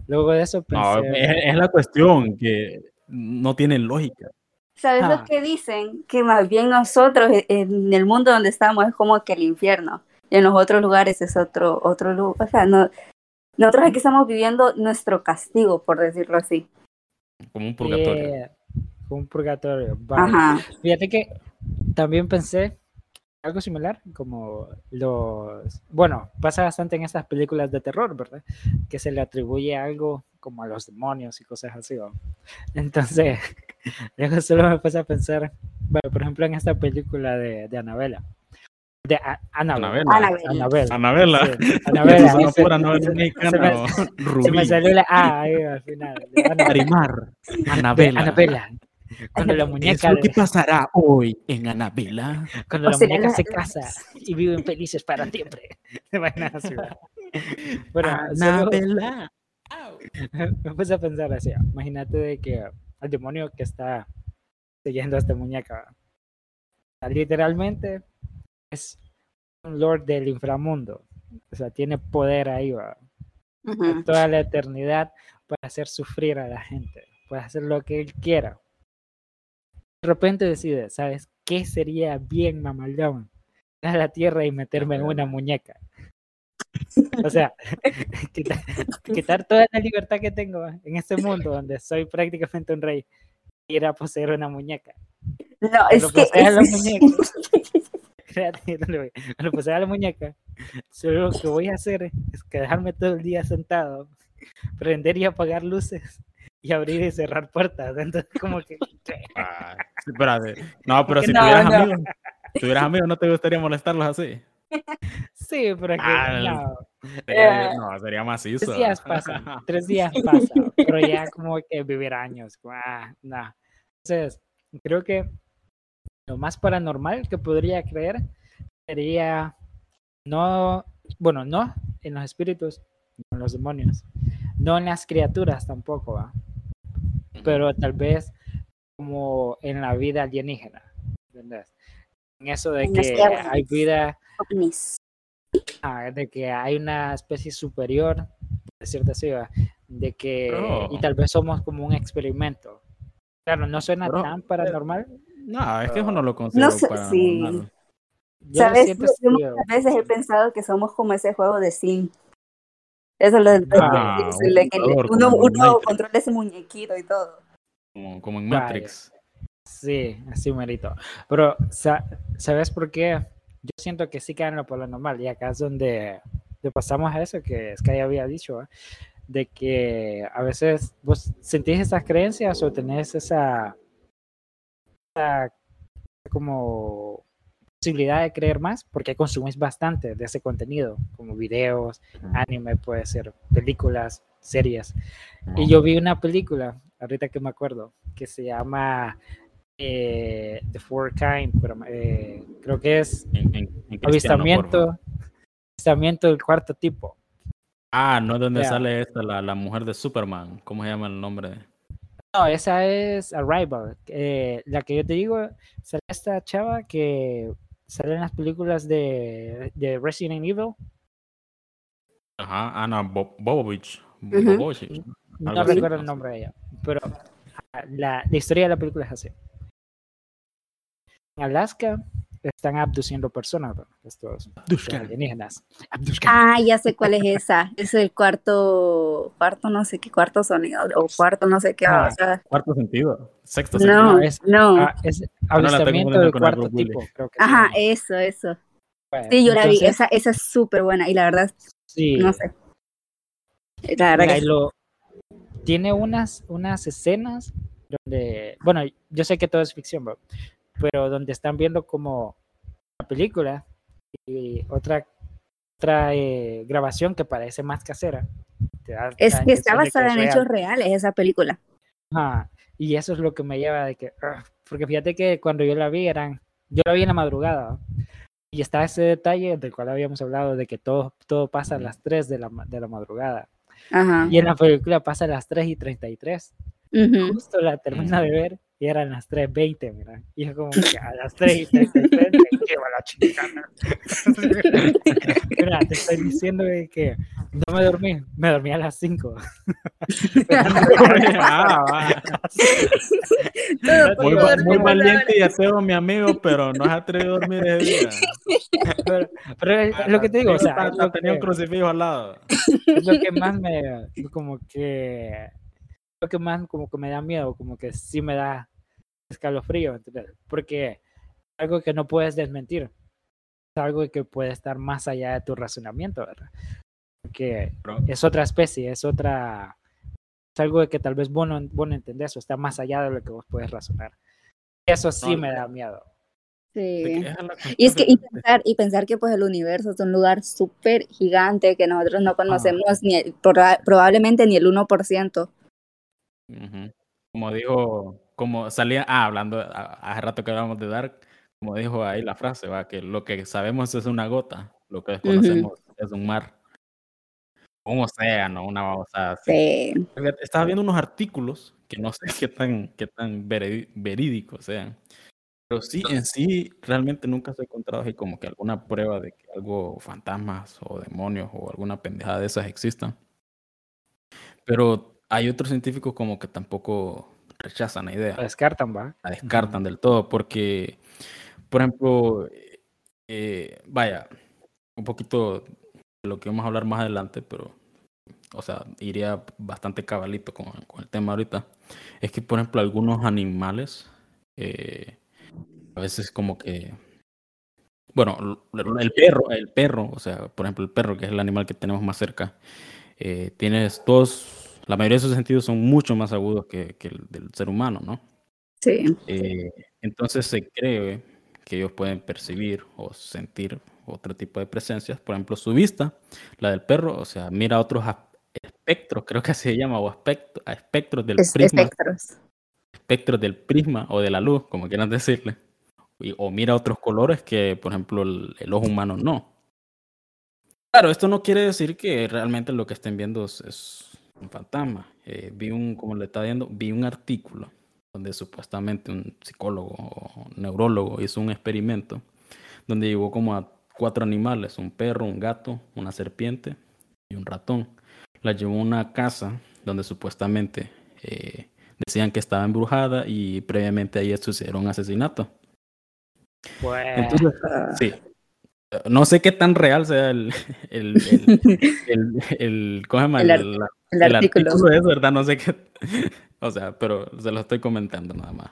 Luego de eso No, pensé, es, es la cuestión que no tiene lógica. ¿Sabes Ah. lo que dicen? Que más bien nosotros e- en el mundo donde estamos es como que el infierno. Y en los otros lugares es otro, otro lugar. O sea, no, nosotros aquí estamos viviendo nuestro castigo, por decirlo así. Como un purgatorio. eh, un purgatorio. vale. Ajá. Fíjate que también pensé algo similar, como los... Bueno, pasa bastante en estas películas de terror, ¿verdad? Que se le atribuye algo como a los demonios y cosas así. Entonces, luego solo me puse a pensar, bueno, por ejemplo, en esta película de, de Anabela. De A-. Anabela. Anabela. sí, Es pura novela se- mexicana. se me- se salió la A ahí al final. De Anabela. Cuando la ¿Qué muñeca, de- pasará hoy en Anabela? cuando O la sea, muñeca la- se casa y viven felices para siempre. Bueno, solo- Anabela. me puse a pensar así, imagínate de que el demonio que está siguiendo a esta muñeca, literalmente es un lord del inframundo, o sea, tiene poder ahí, va, toda la eternidad para hacer sufrir a la gente, puede hacer lo que él quiera. De repente decide, ¿sabes qué sería bien mamalón? Ir a la tierra y meterme en una muñeca. O sea, quitar, quitar toda la libertad que tengo en este mundo donde soy prácticamente un rey, y ir a poseer una muñeca. No, es que... a la es- muñeca. Cuando posea a la muñeca, solo lo que voy a hacer es quedarme todo el día sentado, prender y apagar luces y abrir y cerrar puertas. Entonces, como que. Ah, sí, espérate. No, pero si No, tuvieras no. amigos, tuvieras amigos, ¿no te gustaría molestarlos así? Sí, pero que. Ah, no, Sería- no, sería macizo. tres días pasan, tres días pasan, pero ya como que vivir años. Ah, no. Entonces, creo que lo más paranormal que podría creer sería no, bueno, no en los espíritus, no en los demonios, no en las criaturas tampoco, ¿va? Pero tal vez como en la vida alienígena, ¿entendés? En eso de En que tierras. hay vida, ah, de que hay una especie superior, de cierta así, ¿va? de que, y Bro. tal vez somos como un experimento. Claro, no suena Bro, tan paranormal. No, es que eso no lo considero sé, paranormal. Yo lo ¿Sabes? Yo muchas veces he pensado que somos como ese juego de Sim. Eso es lo Ah, de que jugador uno, controla ese muñequito y todo. Como, como en. Matrix. Sí, así merito. Pero, sa- ¿sabes por qué? Yo siento que sí caen en lo paranormal y acá es donde, donde pasamos a eso que Sky había dicho, ¿va? de que a veces vos sentís esas creencias o tenés esa, esa como posibilidad de creer más porque consumís bastante de ese contenido, como videos, anime, puede ser películas, series. Y yo vi una película, ahorita que me acuerdo, que se llama eh, The Four Kind, pero eh, creo que es En- en- en avistamiento, avistamiento del cuarto tipo. Ah, no es donde sale esta, la, la mujer de Superman. ¿Cómo se llama el nombre? No, esa es Arrival. eh, la que yo te digo, sale esta chava que sale en las películas de, de Resident Evil. Ajá, Ana Bo- Bobovich. No así, recuerdo el nombre de ella, pero ah, la, la historia de la película es así. En Alaska están abduciendo personas, ¿no? estos estos Abducción. alienígenas. Abducción. Ah, ya sé cuál es esa. Es el cuarto, cuarto no sé qué, cuarto sonido, o cuarto no sé qué. Ah, o sea, Cuarto sentido. Sexto sentido. no, No, es- no. Ah, es avistamiento confundiendo del cuarto tipo, creo que Ajá, llama. eso, eso. Bueno, Sí, yo la vi. entonces, Esa, esa es súper buena. Y la verdad, sí, no sé. La verdad Mira, que lo- tiene unas, unas escenas donde, bueno, yo sé que todo es ficción, bro, pero donde están viendo como la película y otra, otra eh, grabación que parece más casera. da es que está basada en hechos reales esa película. Ajá, Y eso es lo que me lleva de que, ugh, porque fíjate que cuando yo la vi eran, yo la vi en la madrugada y está ese detalle del cual habíamos hablado de que todo, todo pasa a las 3 de la, de la madrugada. Ajá. Y en la película pasa a las 3 y 33. Ujú. Justo la termina de ver y eran las 3.20, mira. Y es como que a las 3 y 33 me lleva la chingada. mira, te estoy diciendo que no me dormí, me dormí a las 5. Ah, Muy, muy valiente y ateo, mi amigo, pero no has atrevido a dormir ese día. Pero, pero es lo que te digo, o sea, lo tenía un crucifijo al lado. es lo que más me, como que, lo que más como que me da miedo, como que sí me da escalofrío, ¿entendés? Porque algo que no puedes desmentir, es algo que puede estar más allá de tu razonamiento, ¿verdad? Porque es otra especie, es otra, es algo que tal vez vos no, vos no entendés o está más allá de lo que vos puedes razonar. Eso sí No, me da miedo. Sí. Y es que y pensar, y pensar que pues el universo es un lugar súper gigante que nosotros no conocemos ni el- proba- probablemente ni el 1%. Ujú. Como dijo, como salía, ah, hablando, hace rato que hablábamos de Dark, como dijo ahí la frase, va, que lo que sabemos es una gota, lo que desconocemos es un mar, un océano, una babosa así. Sí. Estaba viendo unos artículos que no sé qué tan, qué tan verídicos sean, pero sí, en sí, realmente nunca se ha encontrado así como que alguna prueba de que algo, fantasmas o demonios o alguna pendejada de esas existan. Pero hay otros científicos como que tampoco rechazan la idea Lo descartan, va. la descartan del todo, porque, por ejemplo, eh, vaya, un poquito de lo que vamos a hablar más adelante, pero, o sea, iría bastante cabalito con, con el tema ahorita, es que, por ejemplo, algunos animales, eh, a veces como que, bueno, el perro, el perro, o sea, por ejemplo, el perro, que es el animal que tenemos más cerca, eh, tienes todos, la mayoría de sus sentidos son mucho más agudos que, que el del ser humano, ¿no? Sí. Eh, entonces se cree que ellos pueden percibir o sentir otro tipo de presencias. Por ejemplo, su vista, la del perro, o sea, mira otros espectros, creo que se llama, o aspecto, espectros del Es- prisma, espectros. espectros del prisma o de la luz, como quieran decirle. Y- o mira otros colores que, por ejemplo, el, el ojo humano no. Claro, esto no quiere decir que realmente lo que estén viendo es, es un fantasma. Eh, vi un, como le estaba viendo, vi un artículo donde supuestamente un psicólogo o neurólogo hizo un experimento donde llevó como a cuatro animales, un perro, un gato, una serpiente y un ratón. La llevó a una casa donde supuestamente eh, decían que estaba embrujada y previamente ahí sucedieron asesinatos. Pues, Entonces, sí. No sé qué tan real sea el, el, el, el, el- artículo. es verdad, no sé qué. O sea, pero se lo estoy comentando nada más.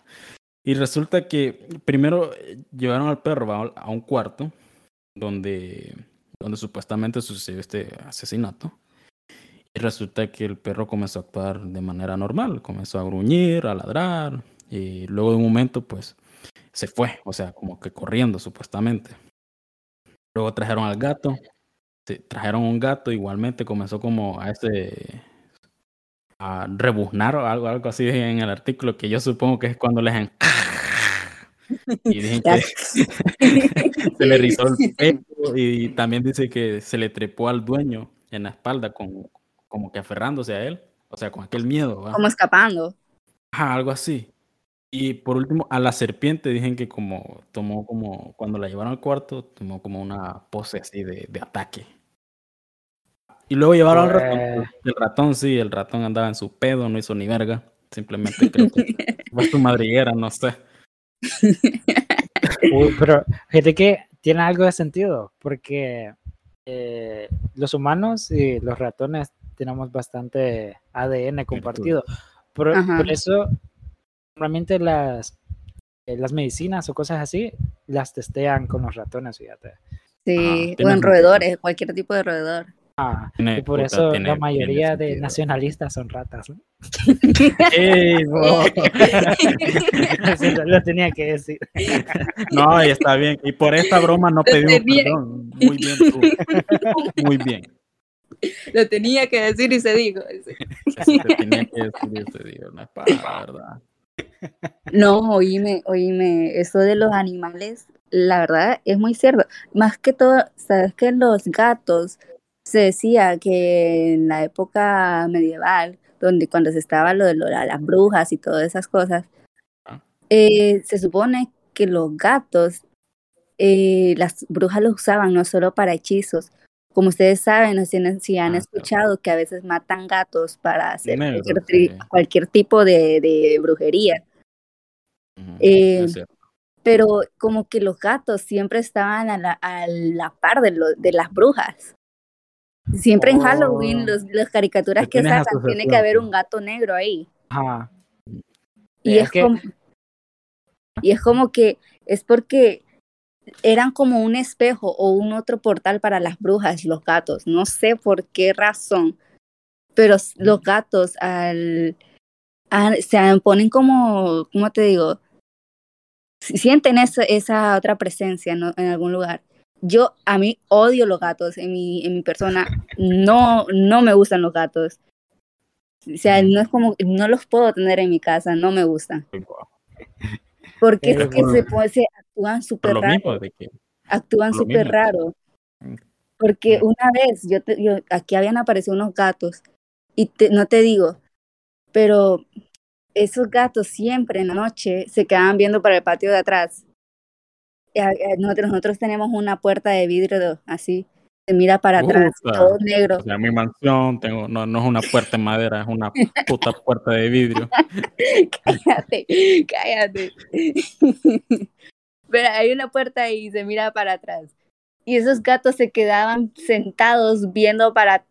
Y resulta que primero eh, llevaron al perro a, a un cuarto donde, donde supuestamente sucedió este asesinato. Y resulta que el perro comenzó a actuar de manera normal, comenzó a gruñir, a ladrar, y luego de un momento, pues, se fue, o sea, como que corriendo supuestamente. Luego trajeron al gato, sí, trajeron un gato, igualmente comenzó como a ese a rebuznar o algo, algo así en el artículo, que yo supongo que es cuando les y dicen que se le rizó el pelo y también dice que se le trepó al dueño en la espalda con, como que aferrándose a él, o sea, con aquel miedo. Como escapando. Ajá, algo así. Y por último, a la serpiente dicen que como tomó como, cuando la llevaron al cuarto, tomó como una pose así de, de ataque. Y luego llevaron al ratón. El ratón, sí, el ratón andaba en su pedo, no hizo ni verga. Simplemente creo que fue su madriguera, no sé. Uy, pero fíjate que tiene algo de sentido, porque eh, los humanos y los ratones tenemos bastante ADN compartido. Por, por eso, normalmente las, eh, las medicinas o cosas así las testean con los ratones, fíjate. Sí, o tiene en roedores, cualquier tipo de roedor. Ah, Tiene- y por puta, eso tiene- la mayoría de nacionalistas son ratas. ¿no? Lo- lo tenía que decir. No, y está bien. Y por esta broma no pedimos tenía- perdón. Muy bien tú. Muy bien. Lo tenía que decir y se dijo. Te tenía que decir y te digo, no es para la verdad. No, oíme, oíme, eso de los animales, la verdad es muy cierto. Más que todo, sabes que los gatos se decía que en la época medieval, donde cuando se estaba lo de lo- las brujas y todas esas cosas, Ah. eh, se supone que los gatos, eh, las brujas los usaban no solo para hechizos. Como ustedes saben, sé si han Ah, escuchado que a veces matan gatos para hacer cualquier, tri- sí. cualquier tipo de, de brujería. Eh, pero como que los gatos siempre estaban a la, a la par de, lo- de las brujas. Siempre en Halloween, Oh. los, las caricaturas Que sacan, tiene que haber un gato negro ahí. Ajá. Y Sí, es, es que- como, y es como que es porque eran como un espejo o un otro portal para las brujas, los gatos. No sé por qué razón, pero los gatos al, al- se ponen como, ¿cómo te digo? Si- Sienten esa, esa otra presencia ¿no? en algún lugar. Yo, a mí odio los gatos en mi, en mi persona. No, no me gustan los gatos. O sea, no es como, no los puedo tener en mi casa, no me gustan. Porque es que por- se, puede- se actúan súper raro, que actúan súper raro. Mm. Porque Mm. una vez, yo, te- yo aquí habían aparecido unos gatos, y te- no te digo, pero esos gatos siempre en la noche se quedaban viendo para el patio de atrás. Nosotros tenemos una puerta de vidrio así, se mira para atrás, todo negro. o sea, mi mansión tengo, no, no es una puerta en madera, es una puta puerta de vidrio. cállate, cállate. Pero hay una puerta ahí y se mira para atrás. Y esos gatos se quedaban sentados viendo para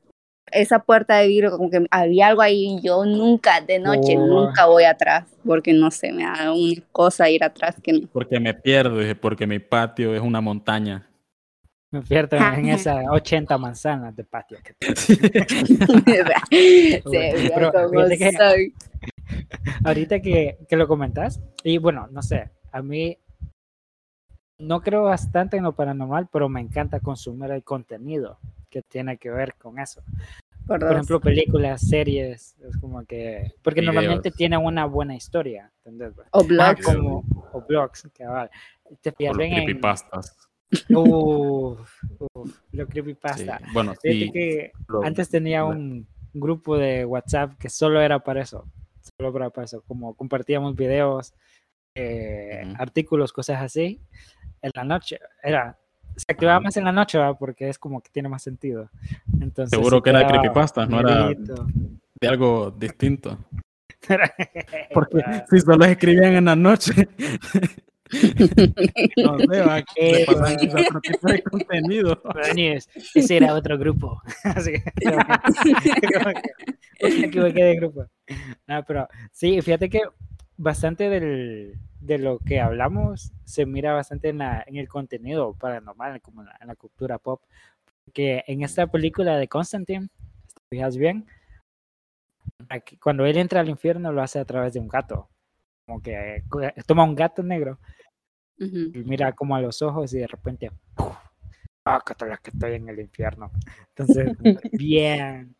esa puerta de vidrio, como que había algo ahí. Y yo nunca, de noche, Oh. nunca voy atrás, porque no sé, me da una cosa ir atrás que no. Porque me pierdo, dije, porque mi patio es una montaña. Me pierdo en esas 80 manzanas de patio que tengo. Pero fíjate que- soy. Ahorita que, que lo comentas, y bueno, no sé, a mí no creo bastante en lo paranormal, pero me encanta consumir el contenido que tiene que ver con eso. Por ejemplo, películas, series, es como que... Porque normalmente tienen una buena historia, ¿entendés? o Ah, blogs. como, o blogs, cabal. Te Por los pierden en... creepypastas. Uf, uf, lo Sí. creepypasta. Bueno, Fíjate sí. que lo- antes tenía lo- un grupo de WhatsApp que solo era para eso. Solo era para eso. Como compartíamos videos, eh, artículos, cosas así. En la noche. Era. Se activaba más en la noche, ¿verdad? Porque es como que tiene más sentido. Entonces, Seguro que era de creepypastas, no era de algo distinto. Porque si solo escribían en la noche, no sé, va, que otro tipo de contenido. Ese era otro grupo. Así que, como que, me equivoqué de grupo. No, pero sí, fíjate que bastante del, de lo que hablamos se mira bastante en, la, en el contenido paranormal, como en la, en la cultura pop. Que en esta película de Constantine, te fijas bien, aquí- cuando él entra al infierno lo hace a través de un gato. Como que co- toma un gato negro y mira como a los ojos y de repente. ¡ah, qué tal que estoy en el infierno! Entonces, bien,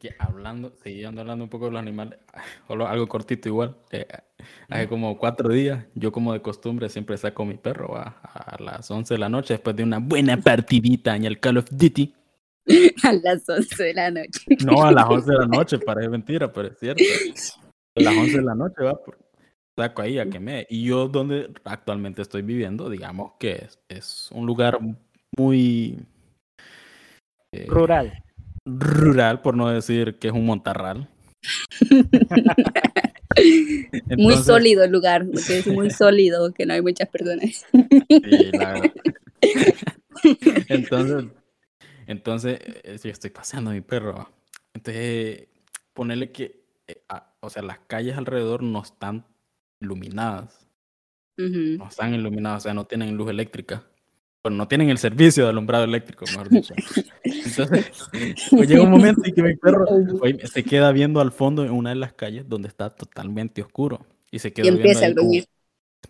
que hablando, siguiendo hablando un poco de los animales, algo cortito igual. eh, hace como cuatro días, yo como de costumbre siempre saco a mi perro a, a las 11 de la noche después de una buena partidita en el Call of Duty. A las 11 de la noche. No, a las 11 de la noche, parece mentira, pero es cierto. A las 11 de la noche va, por- saco ahí a que me... Y yo donde actualmente estoy viviendo, digamos que es, es un lugar muy... eh, Rural. rural, por no decir que es un montarral. muy sólido el lugar, porque es muy sólido, que no hay muchas personas. sí, la- entonces, entonces, eh, yo estoy paseando a mi perro. Entonces, ponerle que, eh, a- o sea, las calles alrededor no están iluminadas. Ujú. No están iluminadas, o sea, no tienen luz eléctrica. Bueno, no tienen el servicio de alumbrado eléctrico, mejor dicho. Entonces, pues llega un momento en que mi perro oye, se queda viendo al fondo en una de las calles donde está totalmente oscuro. Y se quedó Y viendo empieza a ahí como-.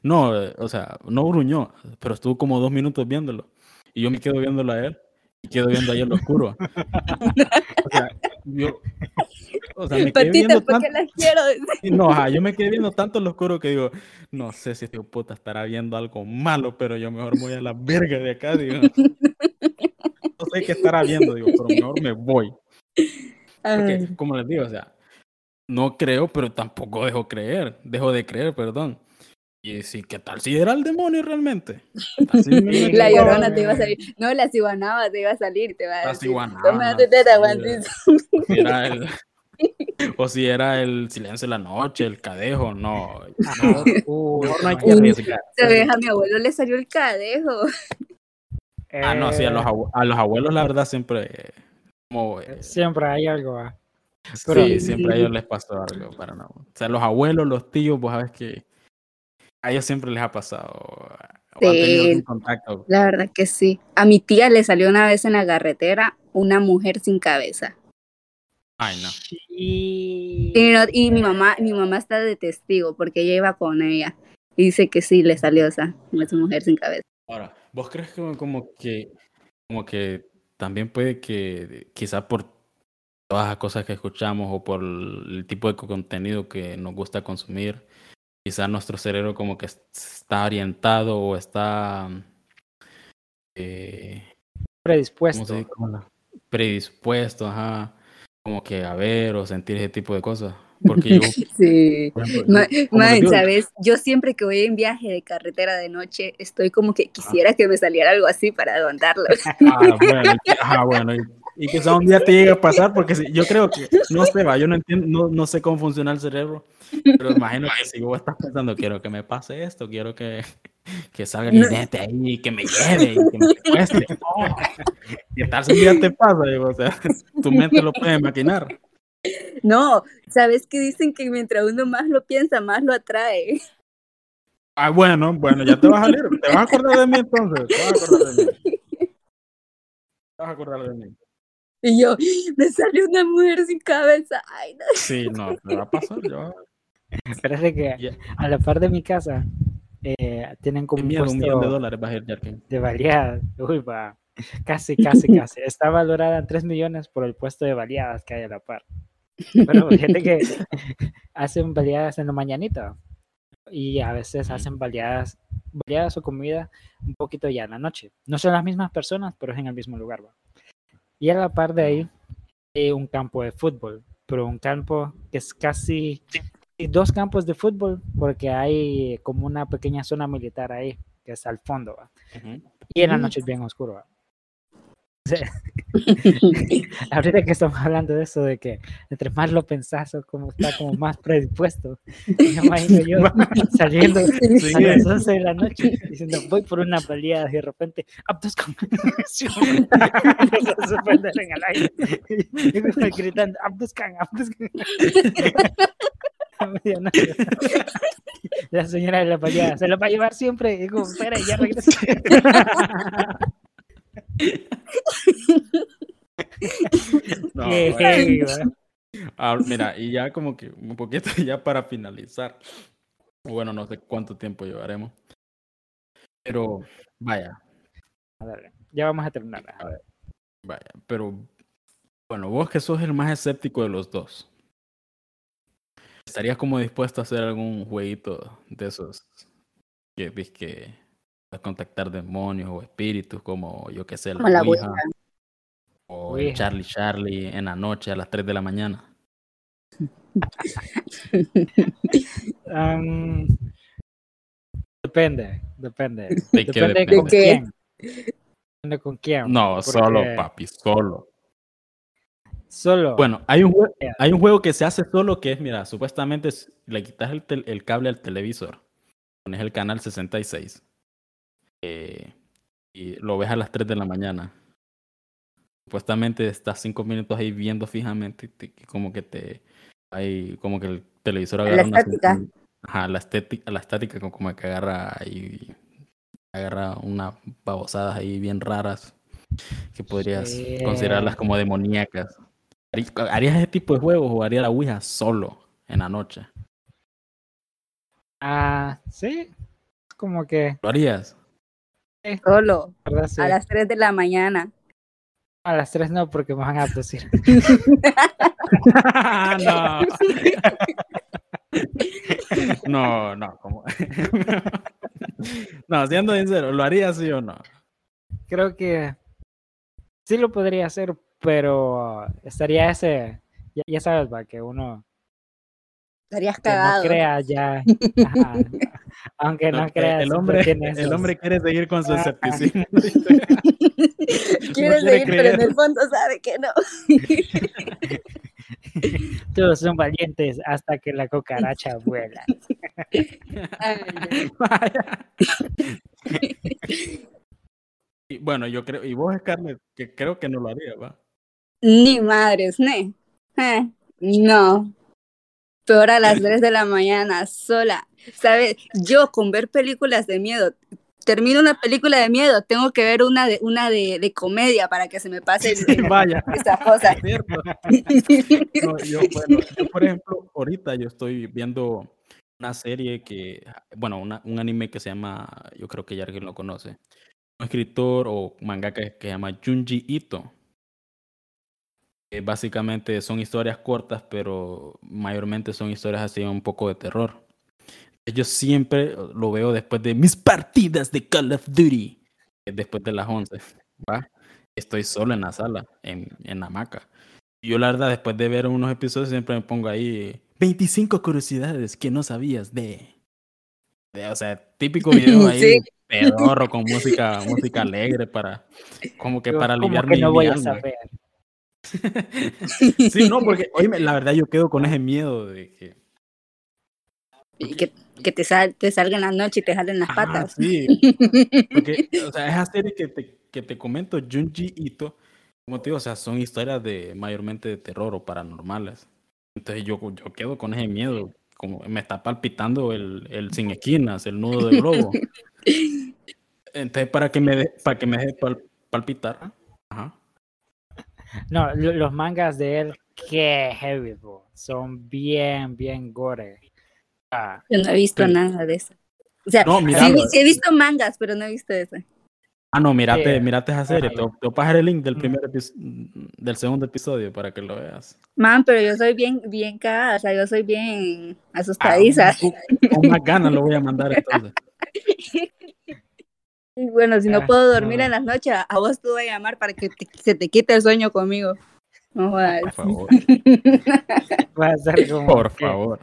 No, eh, o sea, no gruñó, pero estuvo como dos minutos viéndolo. Y yo me quedo viéndolo a él y quedo viendo ahí el oscuro. O sea, yo. O sea, me quedé viendo ¿por qué tanto. las quiero? y No, ajá, yo me quedé viendo tanto el oscuro que digo, no sé si este puta estará viendo algo malo, pero yo mejor me voy a la verga de acá, digo. No sé qué estará viendo, digo, pero mejor me voy. Porque, como les digo, o sea, no creo, pero tampoco dejo creer, dejo de creer, perdón. Y sí, ¿qué tal si era el demonio realmente? ¿Qué tal si me La llorona te iba a salir. No, la ciguanaba te iba a salir. Te va a La ciguanaba, o si era el, o si era el silencio de la noche, el cadejo, no. Uh, Mejor no hay no, que arriesgar. A mi abuelo le salió el cadejo. Ah, no, sí, a los, Eh, a los abuelos la verdad siempre, eh, como, eh, Siempre hay algo. ah. pero- sí, siempre a ellos les pasó algo, para no. O sea, los abuelos, los tíos, vos sabes que a ellos siempre les ha pasado, o han tenido Sí. algún contacto. La verdad que sí. A mi tía le salió una vez en la carretera una mujer sin cabeza. Ay, no. Y... Y, no- y mi mamá, mi mamá está de testigo porque ella iba con ella. Y dice que sí, le salió esa, esa mujer sin cabeza. Ahora, ¿vos crees que como que, como que también puede que quizá por todas las cosas que escuchamos o por el tipo de contenido que nos gusta consumir, quizá nuestro cerebro como que es- está orientado o está eh, ¿cómo predispuesto. predispuesto, ajá, como que a ver o sentir ese tipo de cosas? Porque yo, Sí. ejemplo, Ma- ¿sabes? Yo siempre que voy en viaje de carretera de noche, estoy como que quisiera que me saliera algo así para aguantarlo. Ah, bueno, ah, bueno, y, y quizá un día te llegue a pasar, porque si- yo creo que, no sé, va, yo no entiendo, no, no sé cómo funciona el cerebro, pero imagino que si vos estás pensando, quiero que me pase esto, quiero que, que salga el jinete ahí, que me lleve, y que me secuestre. Oh, ¿Qué tal si un día te pasa? Digo, o sea, tu mente lo puede maquinar. No, ¿sabes que dicen que mientras uno más lo piensa, más lo atrae? Ah, bueno, bueno, ya te vas a salir, te vas a acordar de mí entonces, te vas a acordar de mí. Te vas a acordar de mí. Y yo, me salió una mujer sin cabeza. Ay, no. Sí, no, te va a pasar, yo. Parece que Ya. a la par de mi casa eh, tienen como un miedo, un millón de dólares va a ir Jarkin. de baleadas. Uy, va. Casi, casi, casi. Está valorada en 3 millones por el puesto de baleadas que hay a la par. Pero gente que hacen baleadas en la mañanita y a veces hacen baleadas, baleadas o comida un poquito ya en la noche. No son las mismas personas, pero es en el mismo lugar. ¿va? Y a la par de ahí hay un campo de fútbol, pero un campo que es casi dos campos de fútbol porque hay como una pequeña zona militar ahí que es al fondo. Y en la Mm. noche es bien oscuro. ¿va? Ahorita que estamos hablando de eso, de que entre más lo pensás, como está como más predispuesto. Me imagino yo saliendo Sí. a las 11 de la noche diciendo voy por una baleada y de repente Abduscan Empieza a suspender en el aire y me gritando Abduscan, Abduscan a medianoche. La señora de la payada se lo va a llevar siempre. Y como, espera, ya regresa. Ah, mira, y ya como que un poquito ya para finalizar. Bueno, no sé cuánto tiempo llevaremos. Pero vaya, A ver, ya vamos a terminar. vaya. Pero bueno, vos que sos el más escéptico de los dos. ¿Estarías como dispuesto a hacer algún jueguito de esos que que puedes contactar demonios o espíritus como yo que sé, la Ouija, Ouija. o el. Charlie Charlie en la noche a las 3 de la mañana? Depende, depende. ¿De qué Depende depende? con ¿De qué? quién. Depende con quién. No, solo papi, solo. Solo. Bueno, hay un, jue- Yeah. hay un juego que se hace solo que es, mira, supuestamente es- le quitas el, tel- el cable al televisor, pones el canal 66 eh, y lo ves a las 3 de la mañana. Supuestamente estás 5 minutos ahí viendo fijamente te- como que te... Hay como que el televisor La agarra una... estática. Ajá, la estética, la estática como- como que agarra ahí... Agarra unas babosadas ahí bien raras que podrías considerarlas como demoníacas. ¿Harí- ¿Harías ese tipo de juegos o harías la Ouija solo en la noche? Ah, sí. Como que, ¿Lo harías? Solo, ¿verdad? Sí. a las 3 de la mañana. A las tres no, porque me van a abducir. no. no, no, como... no, siendo sincero, ¿lo harías sí o no? Creo que sí lo podría hacer, pero estaría ese, ya, ya sabes, va, que uno Estarías que no cagado. crea ya, ajá, aunque no Ok, crea, el hombre, el hombre quiere seguir con su Ah. escepticismo. Quiere seguir, pero en el fondo sabe que no. todos son valientes hasta que la cucaracha vuela. Ay, Vaya. Y bueno, yo creo, y vos, Scarlett, que creo que no lo haría, ¿va? Ni madres, ne. Eh, no. Peor a las 3 de la mañana, sola. ¿Sabes? Yo con ver películas de miedo, termino una película de miedo, tengo que ver una de, una de, de comedia para que se me pase el- Vaya, esa cosa. es cierto. No, yo, bueno, yo, por ejemplo, ahorita yo estoy viendo una serie que, bueno, una- un anime que se llama, yo creo que ya alguien lo conoce, un escritor o mangaka que se llama Junji Ito. Que básicamente son historias cortas, pero mayormente son historias así un poco de terror. Yo siempre lo veo después de mis partidas de Call of Duty, es después de las 11, ¿va? Estoy solo en la sala, en, en la hamaca. Yo la verdad, después de ver unos episodios, siempre me pongo ahí 25 curiosidades que no sabías de... de- o sea, típico video ahí, Sí. pedorro, con música, música alegre para... Como que Yo para aliviar mi, no mi alma. saber. Sí, no, porque, oye, la verdad yo quedo con ese miedo de que... Y que, que te, sal, te salga en la noche y te jalen las patas. sí, porque, o sea, esa serie que te, que te comento, Junji Ito, como te digo, o sea, son historias de mayormente de terror o paranormales. Entonces yo, yo quedo con ese miedo, como me está palpitando el, el sin esquinas, el nudo del globo. Entonces para que me de- para que me deje pal- palpitar. No, lo- los mangas de él, qué heavy, bro. Son bien, bien gore. Ah, Yo no he visto Pero- nada de eso. O sea, No, sí, vi- sí he visto mangas, pero no he visto eso. Ah, no, mírate, Sí. mírate esa serie, te, voy- te voy a pasar el link del Mm. primer del segundo episodio para que lo veas. Man, pero yo soy bien, bien cagada, o sea, yo soy bien Ah, asustadiza. con, con más ganas lo voy a mandar entonces. Y bueno, si no Ah, puedo dormir no. en las noches, a- vos te voy a llamar para que te- se te quite el sueño conmigo. No jodas. Por favor, va a ser como por que- favor.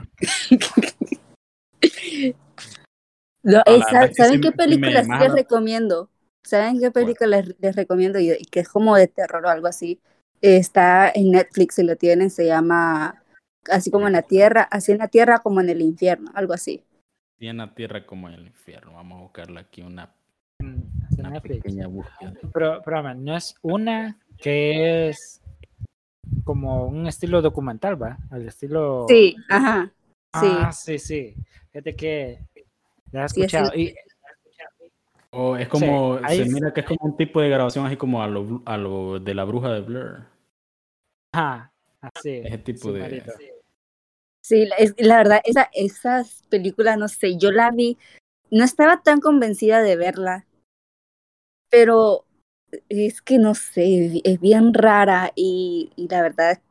No, eh, verdad ¿sab- es que ¿Saben sí qué películas les recomiendo? ¿Saben qué películas les recomiendo? Y, y que es como de terror o algo así. Está en Netflix, si lo tienen, se llama así como en la tierra, así en la tierra como en el infierno, algo así. Y en la tierra como en el infierno. Vamos a buscarle aquí una, en- en una Netflix. pequeña búsqueda. Pero, pero, man, no es una que es como un estilo documental, ¿va? Al estilo. Sí, ajá. Ah, sí, sí. Fíjate que la he Sí, escuchado. Y, O es como, ahí se es- mira que es como un tipo de grabación así como a lo, a lo de la bruja de Blur. ajá, así. Ese tipo sí, de- marito. Sí, la, es- la verdad, esa, esas películas, no sé, yo la vi, no estaba tan convencida de verla, pero es que no sé, es- bien rara y, y la verdad,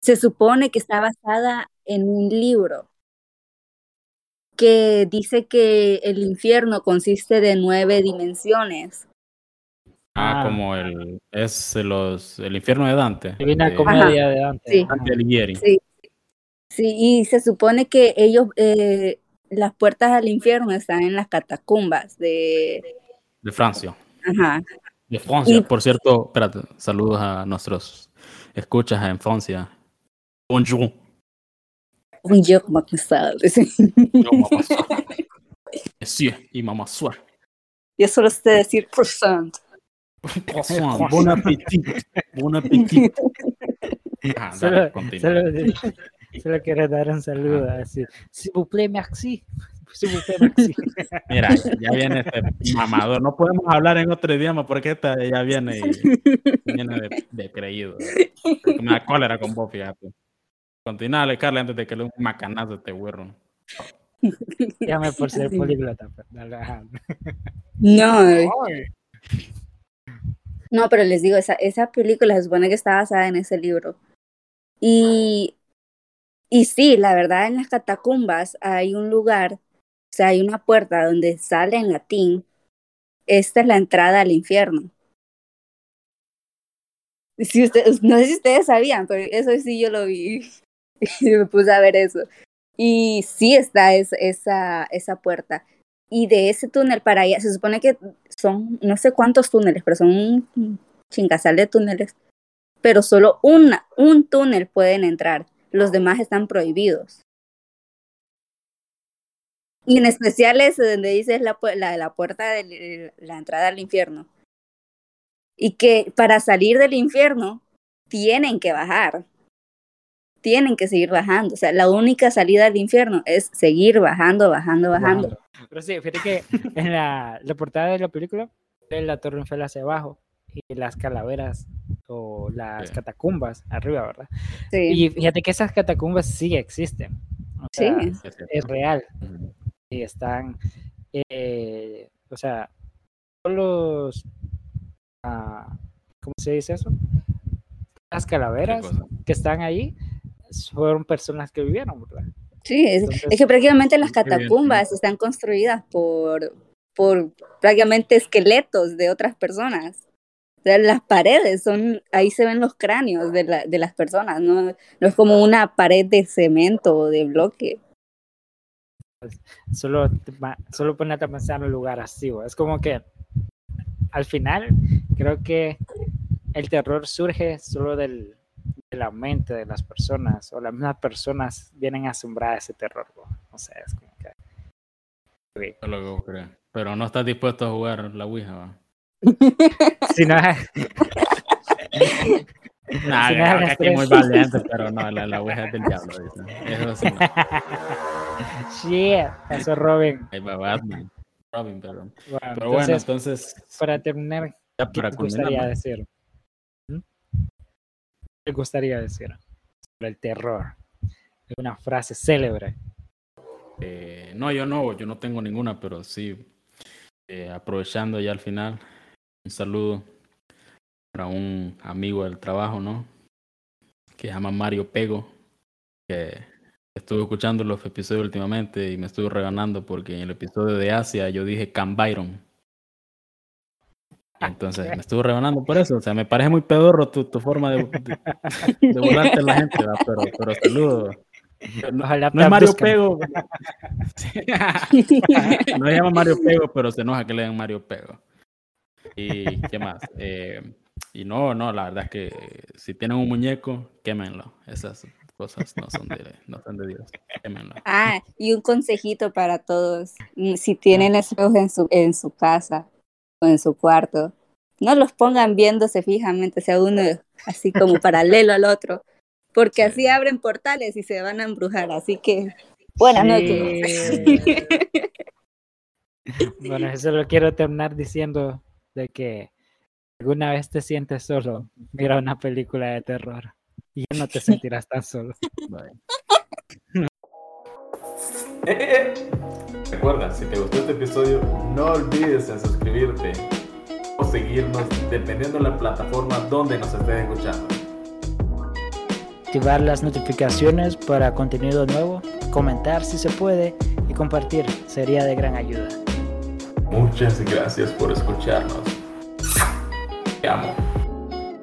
se supone que está basada en un libro que dice que el infierno consiste de nueve dimensiones. Ah, Ah. como el, es los, el infierno de Dante. Divina de comedia de Dante. Sí. Dante Alighieri. Sí, sí, y se supone que ellos, eh, las puertas al infierno están en las catacumbas de, De Francia. Ajá, De Francia. Y- Por cierto, espérate, saludos a nuestros escuchas en Francia. Bonjour. mamá soeur. Monsieur y mamá soeur. Yo solo sé decir croissant. Croissant. Bon appétit. Bon appétit. Ajá, Solo, dale, continúa. solo, solo quiero dar un saludo así. S'il vous plaît, merci. Mira, ya viene este mamador. No podemos hablar en otro idioma porque esta ya viene y viene de, de creído. Me da cólera con vos, fíjate. Continúale, Carla, antes de que le dé un macanazo a este güero. Llame por ser políglota. pues. No, no, pero les digo, esa, esa película se supone que está basada en ese libro. Y, y sí, la verdad, en las catacumbas hay un lugar, o sea, hay una puerta donde sale en latín, esta es la entrada al infierno. Si ustedes, no sé si ustedes sabían, pero eso sí yo lo vi. Y me puse a ver eso. Y sí está es- esa, esa puerta. Y de ese túnel para allá, se supone que son no sé cuántos túneles, pero son un chingasal de túneles. Pero solo una, un túnel pueden entrar. Los demás están prohibidos. Y en especial ese donde dice es la, la, la puerta de la entrada al infierno. Y que para salir del infierno tienen que bajar. Tienen que seguir bajando. O sea, la única salida del infierno es seguir bajando, bajando, bajando. Pero sí, fíjate que en la, la portada de la película, es la Torre Eiffel hacia abajo y las calaveras o las Sí. catacumbas arriba, ¿verdad? Sí. Y fíjate que esas catacumbas sí existen. O Sí. sea, Sí, sí. es real. Y están, eh, o sea, todos los, ah, ¿cómo se dice eso? Las ¿Qué calaveras que están ahí fueron personas que vivieron, ¿verdad? Sí, es, Entonces- es que prácticamente las catacumbas están construidas por, por prácticamente esqueletos de otras personas. O sea, las paredes son, ahí se ven los cráneos de, la, de las personas, ¿no? no es como una pared de cemento o de bloque. Solo, te pa- solo ponerte a pensar en un lugar así, es como que al final creo que el terror surge solo del, de la mente de las personas o las mismas personas vienen asombradas de ese terror, no sé, es como que... Eso es lo que vos crees. Pero no estás dispuesto a jugar la Ouija, ¿va? Si no, Nah, no es que es muy valiente, pero no, la, la Ouija es del diablo. Eso sí, no. eso Robin. Ahí va Batman. Robin, pero, Bueno, pero bueno, entonces, entonces, para terminar, ya ¿qué para te gustaría decir? ¿Mm? ¿Qué te gustaría decir sobre el terror? Una frase célebre. Eh, no, yo no, yo no tengo ninguna, pero sí, eh, aprovechando ya al final, un saludo para un amigo del trabajo, ¿no? Que se llama Mario Pego, que estuve escuchando los episodios últimamente y me estuve reganando porque en el episodio de Asia yo dije Cam Byron. Entonces me estuve rebanando por eso, o sea, me parece muy pedorro tu, tu forma de, de, de burlarte a la gente, ¿verdad? pero, pero saludos. No, Ojalá no es Mario. Pego. no se llama Mario Pego, pero se enoja que le den Mario Pego. ¿Y qué más? Eh, y no, no, la verdad es que si tienen un muñeco, quémenlo. Esas cosas no son de, no son de Dios. Quémenlo. Ah, y un consejito para todos. Mm, Si tienen espejos en su, en su casa o en su cuarto, no los pongan viéndose fijamente, sea uno así como paralelo al otro, porque Sí. así abren portales y se van a embrujar. Así que Buenas Sí. noches. Bueno, eso lo quiero terminar diciendo de que alguna vez te sientes solo, mira una película de terror y ya no te sentirás tan solo. Eh, eh, eh. Recuerda, si te gustó este episodio, no olvides en suscribirte o seguirnos dependiendo de la plataforma donde nos estés escuchando. Activar las notificaciones para contenido nuevo, comentar si se puede y compartir sería de gran ayuda. Muchas gracias por escucharnos. Te amo.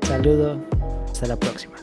Saludo, hasta la próxima.